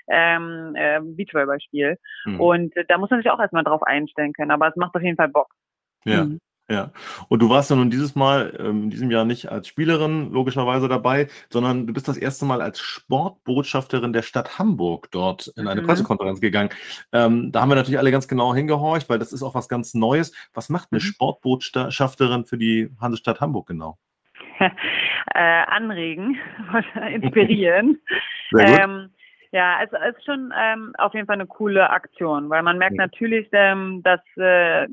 ähm, äh, Beachvolleyball-Spiel. Mhm. Und äh, da muss man sich auch erstmal drauf einstellen können. Aber es macht auf jeden Fall Bock. Ja, Mhm. Ja. Und du warst ja nun dieses Mal, ähm, in diesem Jahr nicht als Spielerin logischerweise dabei, sondern du bist das erste Mal als Sportbotschafterin der Stadt Hamburg dort in eine Mhm. Pressekonferenz gegangen. Ähm, da haben wir natürlich alle ganz genau hingehorcht, weil das ist auch was ganz Neues. Was macht eine Mhm. Sportbotschafterin für die Hansestadt Hamburg genau? äh, anregen, inspirieren. Sehr gut. Ähm, ja, es ist schon ähm, auf jeden Fall eine coole Aktion, weil man merkt natürlich, ähm, dass äh,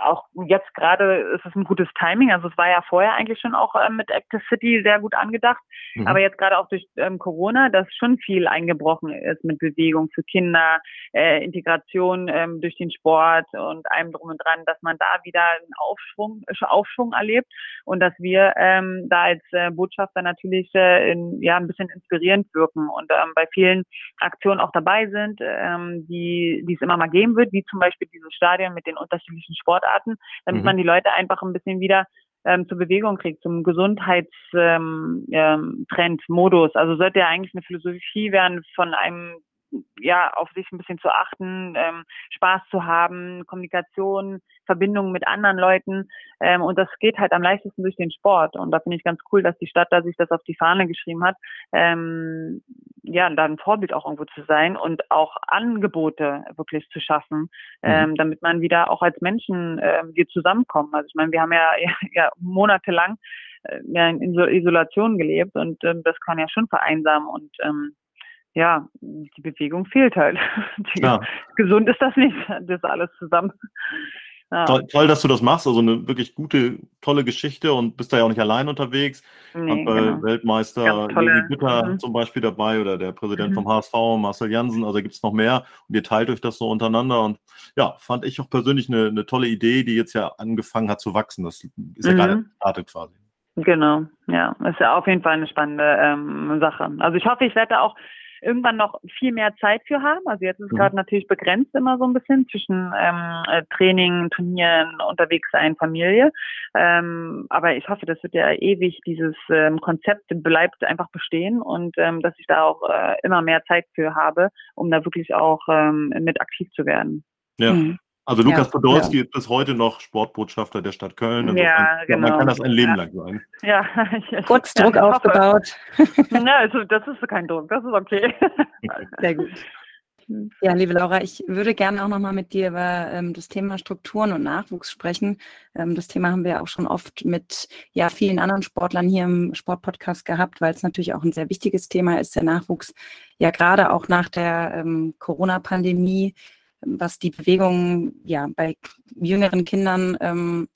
auch jetzt gerade ist es ein gutes Timing. Also es war ja vorher eigentlich schon auch ähm, mit Active City sehr gut angedacht, Mhm. aber jetzt gerade auch durch ähm, Corona, dass schon viel eingebrochen ist mit Bewegung für Kinder, äh, Integration ähm, durch den Sport und allem drum und dran, dass man da wieder einen Aufschwung, äh, Aufschwung erlebt und dass wir ähm, da als äh, Botschafter natürlich äh, in, ja ein bisschen inspirierend wirken und ähm, bei vielen Aktionen auch dabei sind, ähm, die die es immer mal geben wird, wie zum Beispiel dieses Stadion mit den unterschiedlichen Sportarten, damit Mhm. man die Leute einfach ein bisschen wieder ähm, zur Bewegung kriegt, zum Gesundheitstrend, ähm, ähm, Trend, Modus. Also sollte ja eigentlich eine Philosophie werden von einem ja, auf sich ein bisschen zu achten, ähm, Spaß zu haben, Kommunikation, Verbindungen mit anderen Leuten. Ähm, und das geht halt am leichtesten durch den Sport. Und da finde ich ganz cool, dass die Stadt da sich das auf die Fahne geschrieben hat, ähm, ja, da ein Vorbild auch irgendwo zu sein und auch Angebote wirklich zu schaffen, ähm, damit man wieder auch als Menschen ähm, wir zusammenkommen. Also ich meine, wir haben ja, ja, ja monatelang äh, ja, in Iso- Isolation gelebt und ähm, das kann ja schon vereinsamen und ähm, ja, die Bewegung fehlt halt. Klar. Gesund ist das nicht, das alles zusammen. Ja, Toll, toll, dass du das machst. Also eine wirklich gute, tolle Geschichte und bist da ja auch nicht allein unterwegs. nee, Hab bei genau. Weltmeister Levi Gütter Mhm. zum Beispiel dabei oder der Präsident Mhm. vom HSV, Marcel Jansen. Also gibt es noch mehr und ihr teilt euch das so untereinander. Und ja, fand ich auch persönlich eine, eine tolle Idee, die jetzt ja angefangen hat zu wachsen. Das ist ja Mhm. gerade gestartet quasi. Genau, ja, ist ja auf jeden Fall eine spannende ähm, Sache. Also ich hoffe, ich werde da auch irgendwann noch viel mehr Zeit für haben. Also jetzt ist es mhm. gerade natürlich begrenzt immer so ein bisschen zwischen ähm, äh, Training, Turnieren, unterwegs sein, Familie. Ähm, aber ich hoffe, das wird ja ewig, dieses ähm, Konzept bleibt einfach bestehen und ähm, dass ich da auch äh, immer mehr Zeit für habe, um da wirklich auch ähm, mit aktiv zu werden. Ja. Mhm. Also Lukas ja, Podolski ja. ist bis heute noch Sportbotschafter der Stadt Köln. Also ja, genau. Man kann das ein Leben ja. lang sein. Ja, kurz Druck ja, aufgebaut. Ja, also das ist kein Druck, das ist okay. Sehr gut. Ja, liebe Laura, ich würde gerne auch nochmal mit dir über ähm, das Thema Strukturen und Nachwuchs sprechen. Ähm, das Thema haben wir auch schon oft mit ja, vielen anderen Sportlern hier im Sportpodcast gehabt, weil es natürlich auch ein sehr wichtiges Thema ist, der Nachwuchs. Ja, gerade auch nach der ähm, Corona-Pandemie was die Bewegung ja bei jüngeren Kindern ähm,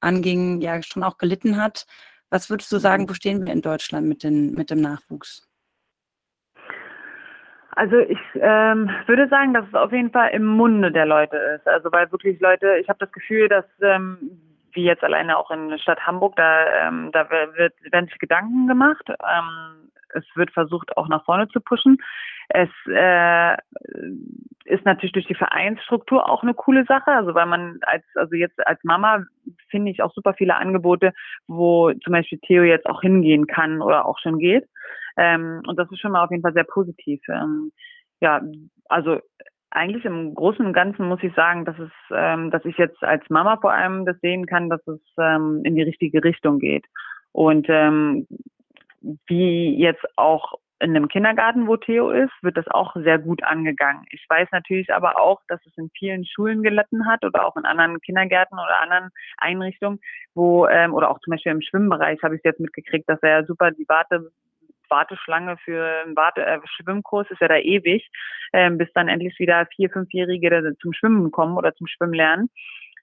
anging, ja schon auch gelitten hat. Was würdest du sagen, wo stehen wir in Deutschland mit, den, mit dem Nachwuchs? Also ich ähm, würde sagen, dass es auf jeden Fall im Munde der Leute ist. Also weil wirklich Leute, ich habe das Gefühl, dass ähm, wie jetzt alleine auch in der Stadt Hamburg, da, ähm, da wird, werden sich Gedanken gemacht. Ähm, es wird versucht, auch nach vorne zu pushen. Es äh, ist natürlich durch die Vereinsstruktur auch eine coole Sache. Also weil man als, also jetzt als Mama finde ich auch super viele Angebote, wo zum Beispiel Theo jetzt auch hingehen kann oder auch schon geht. Ähm, und das ist schon mal auf jeden Fall sehr positiv. Ähm, ja, also eigentlich im Großen und Ganzen muss ich sagen, dass es, ähm, dass ich jetzt als Mama vor allem das sehen kann, dass es ähm, in die richtige Richtung geht. Und ähm, wie jetzt auch in einem Kindergarten, wo Theo ist, wird das auch sehr gut angegangen. Ich weiß natürlich aber auch, dass es in vielen Schulen gelitten hat oder auch in anderen Kindergärten oder anderen Einrichtungen, wo ähm, oder auch zum Beispiel im Schwimmbereich habe ich jetzt mitgekriegt, dass er super die Warte Warteschlange für einen Warte äh, Schwimmkurs ist ja da ewig, ähm, bis dann endlich wieder vier, fünfjährige zum Schwimmen kommen oder zum Schwimmen lernen.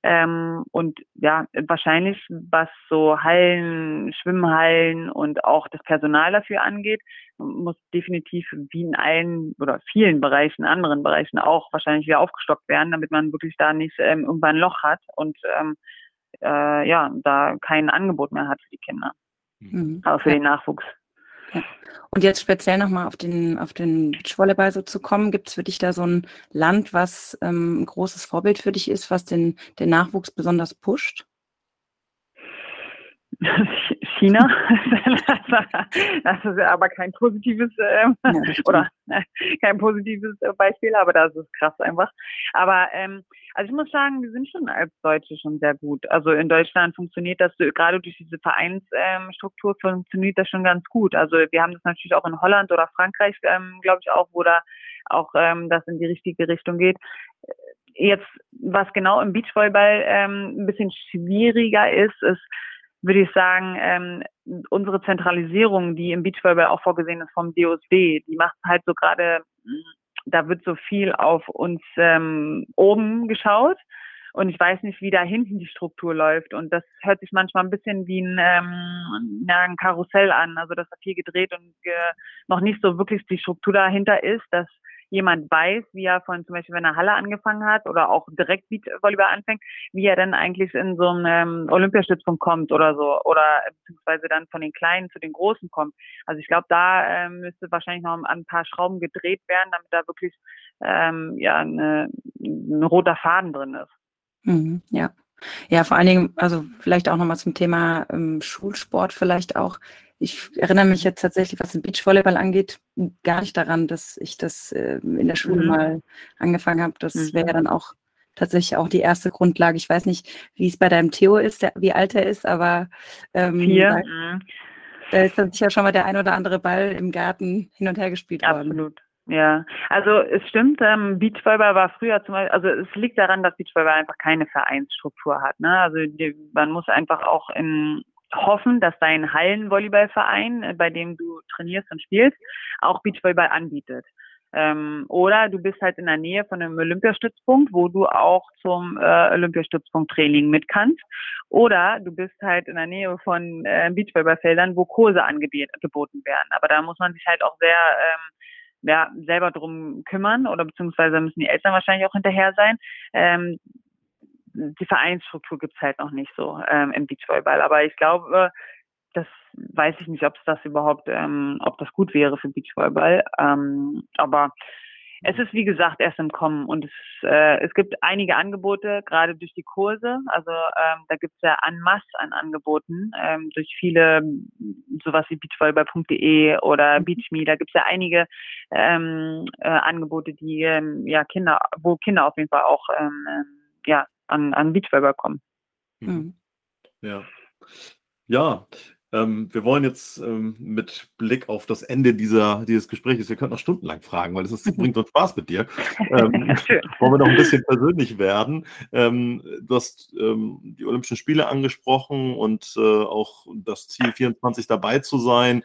Ähm, und ja, wahrscheinlich, was so Hallen, Schwimmhallen und auch das Personal dafür angeht, muss definitiv wie in allen oder vielen Bereichen, anderen Bereichen auch wahrscheinlich wieder aufgestockt werden, damit man wirklich da nicht ähm, irgendwann ein Loch hat und ähm, äh, ja, da kein Angebot mehr hat für die Kinder. Mhm. Aber für den Nachwuchs. Ja. Und jetzt speziell nochmal auf den, auf den Beachvolleyball so zu kommen, gibt es für dich da so ein Land, was ähm, ein großes Vorbild für dich ist, was den, den Nachwuchs besonders pusht? China. das ist aber kein positives äh, ja, oder äh, kein positives Beispiel, aber das ist krass einfach. Aber ähm, also ich muss sagen, wir sind schon als Deutsche schon sehr gut. Also in Deutschland funktioniert das gerade durch diese Vereinsstruktur ähm, funktioniert das schon ganz gut. Also wir haben das natürlich auch in Holland oder Frankreich, ähm, glaube ich auch, wo da auch ähm, das in die richtige Richtung geht jetzt, was genau im Beachvolleyball ähm, ein bisschen schwieriger ist, ist, würde ich sagen, ähm, unsere Zentralisierung, die im Beachvolleyball auch vorgesehen ist vom DOSB, die macht halt so gerade, da wird so viel auf uns ähm, oben geschaut. Und ich weiß nicht, wie da hinten die Struktur läuft. Und das hört sich manchmal ein bisschen wie ein, ähm, ja, ein Karussell an. Also, dass da viel gedreht und ge noch nicht so wirklich die Struktur dahinter ist, dass jemand weiß, wie er von zum Beispiel, wenn er Halle angefangen hat oder auch direkt Volleyball anfängt, wie er dann eigentlich in so einen ähm, Olympiastützpunkt kommt oder so oder beziehungsweise dann von den Kleinen zu den Großen kommt. Also ich glaube, da ähm, müsste wahrscheinlich noch ein paar Schrauben gedreht werden, damit da wirklich ähm, ja eine, ein roter Faden drin ist. Mhm, ja. Ja, vor allen Dingen, also vielleicht auch nochmal zum Thema ähm, Schulsport vielleicht auch ich erinnere mich jetzt tatsächlich, was den Beachvolleyball angeht, gar nicht daran, dass ich das äh, in der Schule mhm. mal angefangen habe. Das mhm. wäre ja dann auch tatsächlich auch die erste Grundlage. Ich weiß nicht, wie es bei deinem Theo ist, der, wie alt er ist, aber ähm, Vier. Da, mhm. da, ist dann sicher schon mal der ein oder andere Ball im Garten hin und her gespielt worden. Absolut. Ja, also es stimmt, ähm, Beachvolleyball war früher zum Beispiel, also es liegt daran, dass Beachvolleyball einfach keine Vereinsstruktur hat. Ne? Also die, man muss einfach auch in hoffen, dass dein Hallenvolleyballverein, äh, bei dem du trainierst und spielst, auch Beachvolleyball anbietet. Ähm, oder du bist halt in der Nähe von einem Olympiastützpunkt, wo du auch zum äh, Olympiastützpunkt Training mit kannst. Oder du bist halt in der Nähe von äh, Beachvolleyballfeldern, wo Kurse angeboten werden. Aber da muss man sich halt auch sehr ähm, ja, selber drum kümmern oder beziehungsweise müssen die Eltern wahrscheinlich auch hinterher sein, ähm, die Vereinsstruktur gibt's halt noch nicht so ähm, im Beachvolleyball. Aber ich glaube, das weiß ich nicht, ob es das überhaupt, ähm, ob das gut wäre für Beachvolleyball. Ähm, aber es ist wie gesagt erst im Kommen und es, äh, es gibt einige Angebote, gerade durch die Kurse. Also ähm, da gibt es ja an masse an Angeboten ähm, durch viele, sowas wie beachvolleyball.de oder mhm. BeachMe. Da gibt es ja einige ähm, äh, Angebote, die ähm, ja Kinder, wo Kinder auf jeden Fall auch ähm, ähm ja an, an Beachvolleyball kommen. Mhm. Ja. Ja, ähm, wir wollen jetzt ähm, mit Blick auf das Ende dieser, dieses Gesprächs, wir könnten noch stundenlang fragen, weil es bringt uns Spaß mit dir. Ähm, wollen wir noch ein bisschen persönlich werden. Ähm, du hast ähm, die Olympischen Spiele angesprochen und äh, auch das Ziel 24 dabei zu sein.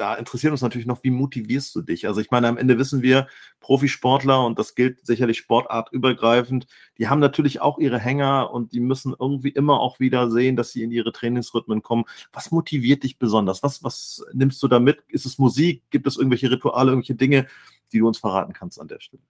Da interessiert uns natürlich noch, wie motivierst du dich? Also ich meine, am Ende wissen wir, Profisportler, und das gilt sicherlich sportartübergreifend, die haben natürlich auch ihre Hänger und die müssen irgendwie immer auch wieder sehen, dass sie in ihre Trainingsrhythmen kommen. Was motiviert dich besonders? Was, was nimmst du da mit? Ist es Musik? Gibt es irgendwelche Rituale, irgendwelche Dinge, die du uns verraten kannst an der Stelle?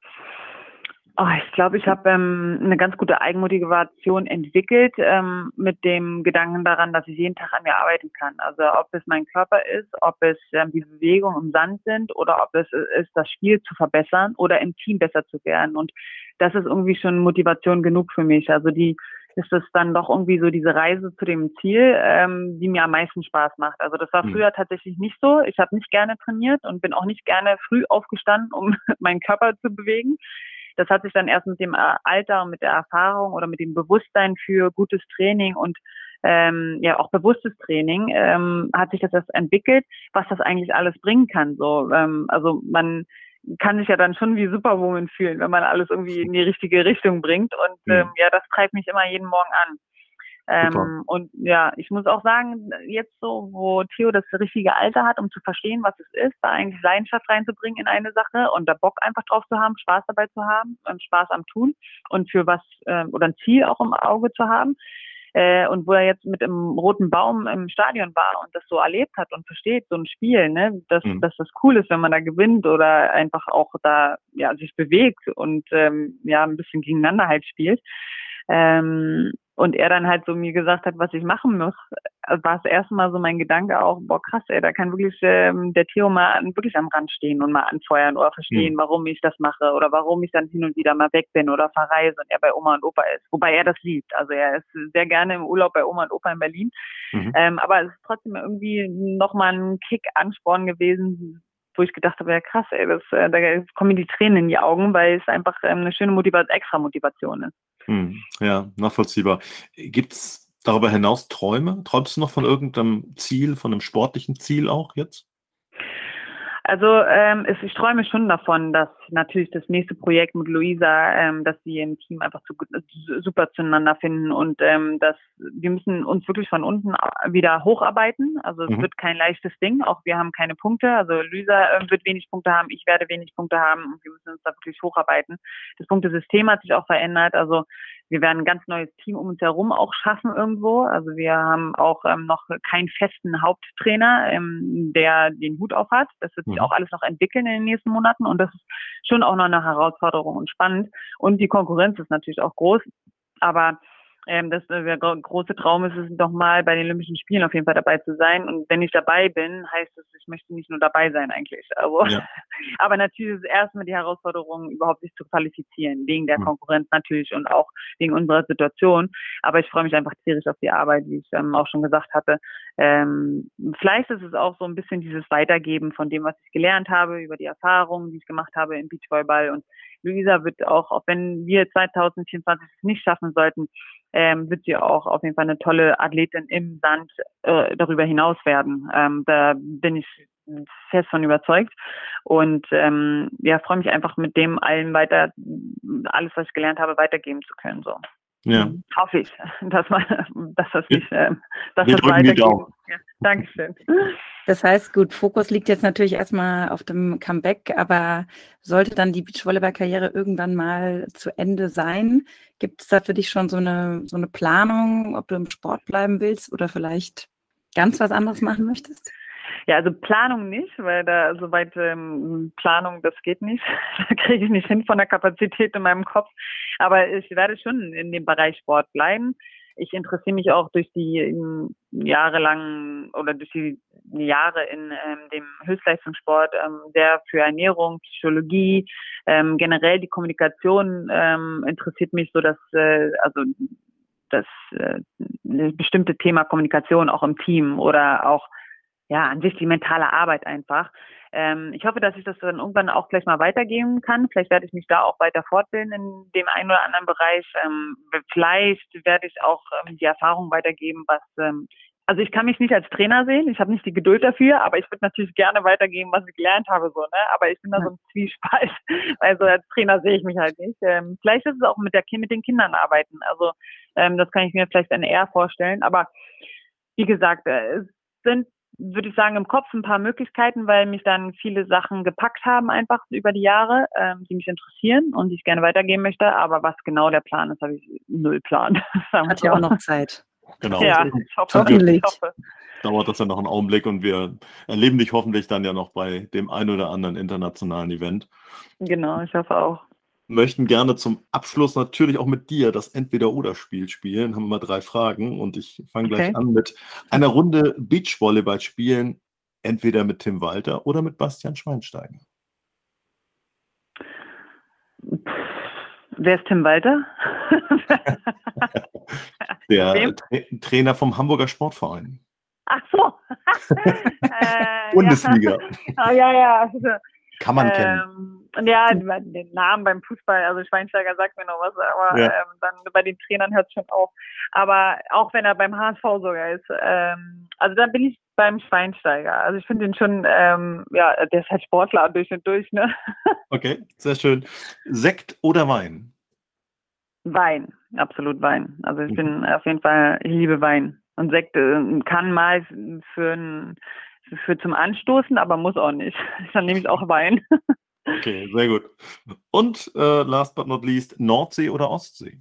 Oh, ich glaube, ich habe ähm, eine ganz gute Eigenmotivation entwickelt ähm, mit dem Gedanken daran, dass ich jeden Tag an mir arbeiten kann. Also ob es mein Körper ist, ob es ähm, die Bewegung im Sand sind oder ob es ist, das Spiel zu verbessern oder im Team besser zu werden. Und das ist irgendwie schon Motivation genug für mich. Also die ist es dann doch irgendwie so diese Reise zu dem Ziel, ähm, die mir am meisten Spaß macht. Also das war hm. früher tatsächlich nicht so. Ich habe nicht gerne trainiert und bin auch nicht gerne früh aufgestanden, um meinen Körper zu bewegen. Das hat sich dann erst mit dem äh, Alter und mit der Erfahrung oder mit dem Bewusstsein für gutes Training und ähm, ja auch bewusstes Training ähm, hat sich das erst entwickelt, was das eigentlich alles bringen kann. So, ähm, also man kann sich ja dann schon wie Superwoman fühlen, wenn man alles irgendwie in die richtige Richtung bringt. Und ähm, ja, das treibt mich immer jeden Morgen an. Ähm, und ja, ich muss auch sagen, jetzt so, wo Theo das richtige Alter hat, um zu verstehen, was es ist, da eigentlich Leidenschaft reinzubringen in eine Sache und da Bock einfach drauf zu haben, Spaß dabei zu haben, Spaß am Tun und für was äh, oder ein Ziel auch im Auge zu haben. Äh, und wo er jetzt mit dem roten Baum im Stadion war und das so erlebt hat und versteht, so ein Spiel, ne, dass, mhm. dass das cool ist, wenn man da gewinnt oder einfach auch da ja sich bewegt und ähm, ja ein bisschen gegeneinander halt spielt. Ähm, und er dann halt so mir gesagt hat, was ich machen muss, war es erstmal so mein Gedanke auch, boah krass, ey, da kann wirklich ähm, der Theo mal wirklich am Rand stehen und mal anfeuern oder verstehen, mhm. warum ich das mache oder warum ich dann hin und wieder mal weg bin oder verreise und er bei Oma und Opa ist. Wobei er das liebt. Also er ist sehr gerne im Urlaub bei Oma und Opa in Berlin. Mhm. Ähm, aber es ist trotzdem irgendwie nochmal ein Kick-Ansporn gewesen, wo ich gedacht habe, ja krass, ey, das, äh, da kommen mir die Tränen in die Augen, weil es einfach ähm, eine schöne Motivation, extra Motivation ist. Hm, ja, nachvollziehbar. Gibt es darüber hinaus Träume? Träumst du noch von irgendeinem Ziel, von einem sportlichen Ziel auch jetzt? Also ähm, ich träume schon davon, dass natürlich das nächste Projekt mit Luisa, ähm, dass wir im Team einfach zu, super zueinander finden und ähm, dass wir müssen uns wirklich von unten wieder hocharbeiten. Also es mhm. wird kein leichtes Ding. Auch wir haben keine Punkte. Also Luisa äh, wird wenig Punkte haben, ich werde wenig Punkte haben und wir müssen uns da wirklich hocharbeiten. Das Punktesystem hat sich auch verändert. Also wir werden ein ganz neues Team um uns herum auch schaffen irgendwo. Also wir haben auch ähm, noch keinen festen Haupttrainer, ähm, der den Hut auf hat. Das wird sich mhm. auch alles noch entwickeln in den nächsten Monaten und das ist schon auch noch eine Herausforderung und spannend. Und die Konkurrenz ist natürlich auch groß. Aber ähm, das äh, der große Traum ist es nochmal bei den Olympischen Spielen auf jeden Fall dabei zu sein. Und wenn ich dabei bin, heißt es, ich möchte nicht nur dabei sein eigentlich. Also, ja. aber natürlich ist es erstmal die Herausforderung, überhaupt sich zu qualifizieren, wegen der mhm. Konkurrenz natürlich und auch wegen unserer Situation. Aber ich freue mich einfach tierisch auf die Arbeit, wie ich ähm, auch schon gesagt hatte. Ähm, vielleicht ist es auch so ein bisschen dieses Weitergeben von dem, was ich gelernt habe, über die Erfahrungen, die ich gemacht habe im Beachvolleyball und Luisa wird auch, auch wenn wir 2024 es nicht schaffen sollten, ähm, wird sie auch auf jeden Fall eine tolle Athletin im Sand äh, darüber hinaus werden. Ähm, da bin ich fest von überzeugt und ähm, ja freue mich einfach mit dem allen weiter alles was ich gelernt habe weitergeben zu können so ja. Hoffe ich, dass, man, dass das nicht, äh, dass Wir das weitergeht. Ja, Dankeschön. Das heißt, gut, Fokus liegt jetzt natürlich erstmal auf dem Comeback, aber sollte dann die Beachvolleyball-Karriere irgendwann mal zu Ende sein, gibt es da für dich schon so eine, so eine Planung, ob du im Sport bleiben willst oder vielleicht ganz was anderes machen möchtest? Ja, also Planung nicht, weil da soweit ähm, Planung, das geht nicht. da kriege ich nicht hin von der Kapazität in meinem Kopf. Aber ich werde schon in dem Bereich Sport bleiben. ich interessiere mich auch durch die jahrelangen oder durch die Jahre in ähm, dem Höchstleistungssport ähm, sehr für Ernährung, Psychologie, ähm, generell die Kommunikation ähm, interessiert mich so, dass äh, also das äh, bestimmte Thema Kommunikation auch im Team oder auch ja an sich die mentale Arbeit einfach. Ähm, ich hoffe, dass ich das dann irgendwann auch gleich mal weitergeben kann. Vielleicht werde ich mich da auch weiter fortbilden in dem einen oder anderen Bereich. Ähm, vielleicht werde ich auch ähm, die Erfahrung weitergeben, was ähm, also ich kann mich nicht als Trainer sehen, ich habe nicht die Geduld dafür, aber ich würde natürlich gerne weitergeben, was ich gelernt habe, so, ne? Aber ich bin da so ein Zwiespalt. Also als Trainer sehe ich mich halt nicht. Ähm, vielleicht ist es auch mit der mit den Kindern arbeiten. Also ähm, das kann ich mir vielleicht dann eher vorstellen. Aber wie gesagt, äh, es sind würde ich sagen, im Kopf ein paar Möglichkeiten, weil mich dann viele Sachen gepackt haben, einfach über die Jahre, ähm, die mich interessieren und die ich gerne weitergeben möchte. Aber was genau der Plan ist, habe ich null Plan. Hat ja auch noch Zeit. Genau. Ja, ich hoffe, Hoffentlich. ich hoffe. Dauert das ja noch einen Augenblick und wir erleben dich hoffentlich dann ja noch bei dem einen oder anderen internationalen Event. Genau, ich hoffe auch. Möchten gerne zum Abschluss natürlich auch mit dir das Entweder-Oder-Spiel spielen. Haben wir mal drei Fragen und ich fange gleich Okay. an mit einer Runde Beachvolleyball spielen. Entweder mit Tim Walter oder mit Bastian Schweinsteiger. Wer ist Tim Walter? Der Wem? Tra Trainer vom Hamburger Sportverein. Ach so. äh, Bundesliga. Ja, ah, ja. ja. Kann man kennen. Ähm, und ja, den Namen beim Fußball, also Schweinsteiger sagt mir noch was, aber Ja. ähm, dann bei den Trainern hört es schon auf. Aber auch wenn er beim HSV sogar ist, ähm, also da bin ich beim Schweinsteiger. Also ich finde ihn schon, ähm, ja, der ist halt Sportler durch und durch, ne? Okay, sehr schön. Sekt oder Wein? Wein, absolut Wein. Also ich Mhm. bin auf jeden Fall, ich liebe Wein. Und Sekt äh, kann mal für, für zum Anstoßen, aber muss auch nicht. Dann nehme ich auch Wein. Okay, sehr gut. Und äh, last but not least, Nordsee oder Ostsee?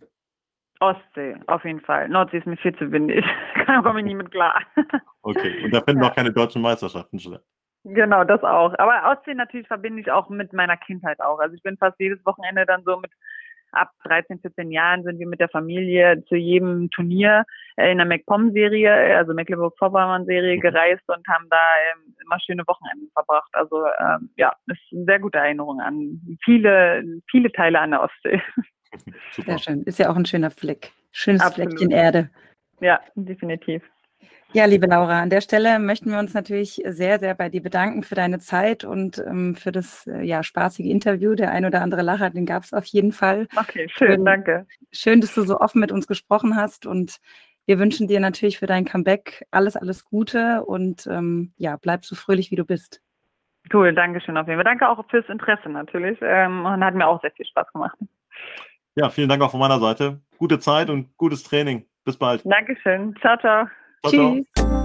Ostsee, auf jeden Fall. Nordsee ist mir viel zu windig. Da komme ich nie mit klar. Okay, und da finden Ja. auch keine deutschen Meisterschaften statt. Genau, das auch. Aber Ostsee natürlich verbinde ich auch mit meiner Kindheit auch. Also ich bin fast jedes Wochenende dann so mit ab 13, 14 Jahren sind wir mit der Familie zu jedem Turnier äh, in der MacPom-Serie, also Mecklenburg-Vorpommern-Serie gereist und haben da ähm, immer schöne Wochenenden verbracht. Also ähm, ja, ist eine sehr gute Erinnerung an viele, viele Teile an der Ostsee. Super. Sehr schön. Ist ja auch ein schöner Fleck. Schönes Absolut. Fleckchen Erde. Ja, definitiv. Ja, liebe Laura, an der Stelle möchten wir uns natürlich sehr, sehr bei dir bedanken für deine Zeit und ähm, für das äh, ja, spaßige Interview. Der ein oder andere Lacher, den gab es auf jeden Fall. Okay, schön, Schön. danke. Schön, dass du so offen mit uns gesprochen hast und wir wünschen dir natürlich für dein Comeback alles, alles Gute und ähm, ja, bleib so fröhlich, wie du bist. Cool, danke schön auf jeden Fall. Danke auch fürs Interesse natürlich. Ähm, und hat mir auch sehr viel Spaß gemacht. Ja, vielen Dank auch von meiner Seite. Gute Zeit und gutes Training. Bis bald. Dankeschön. Ciao, ciao. Tschüss. Ciao.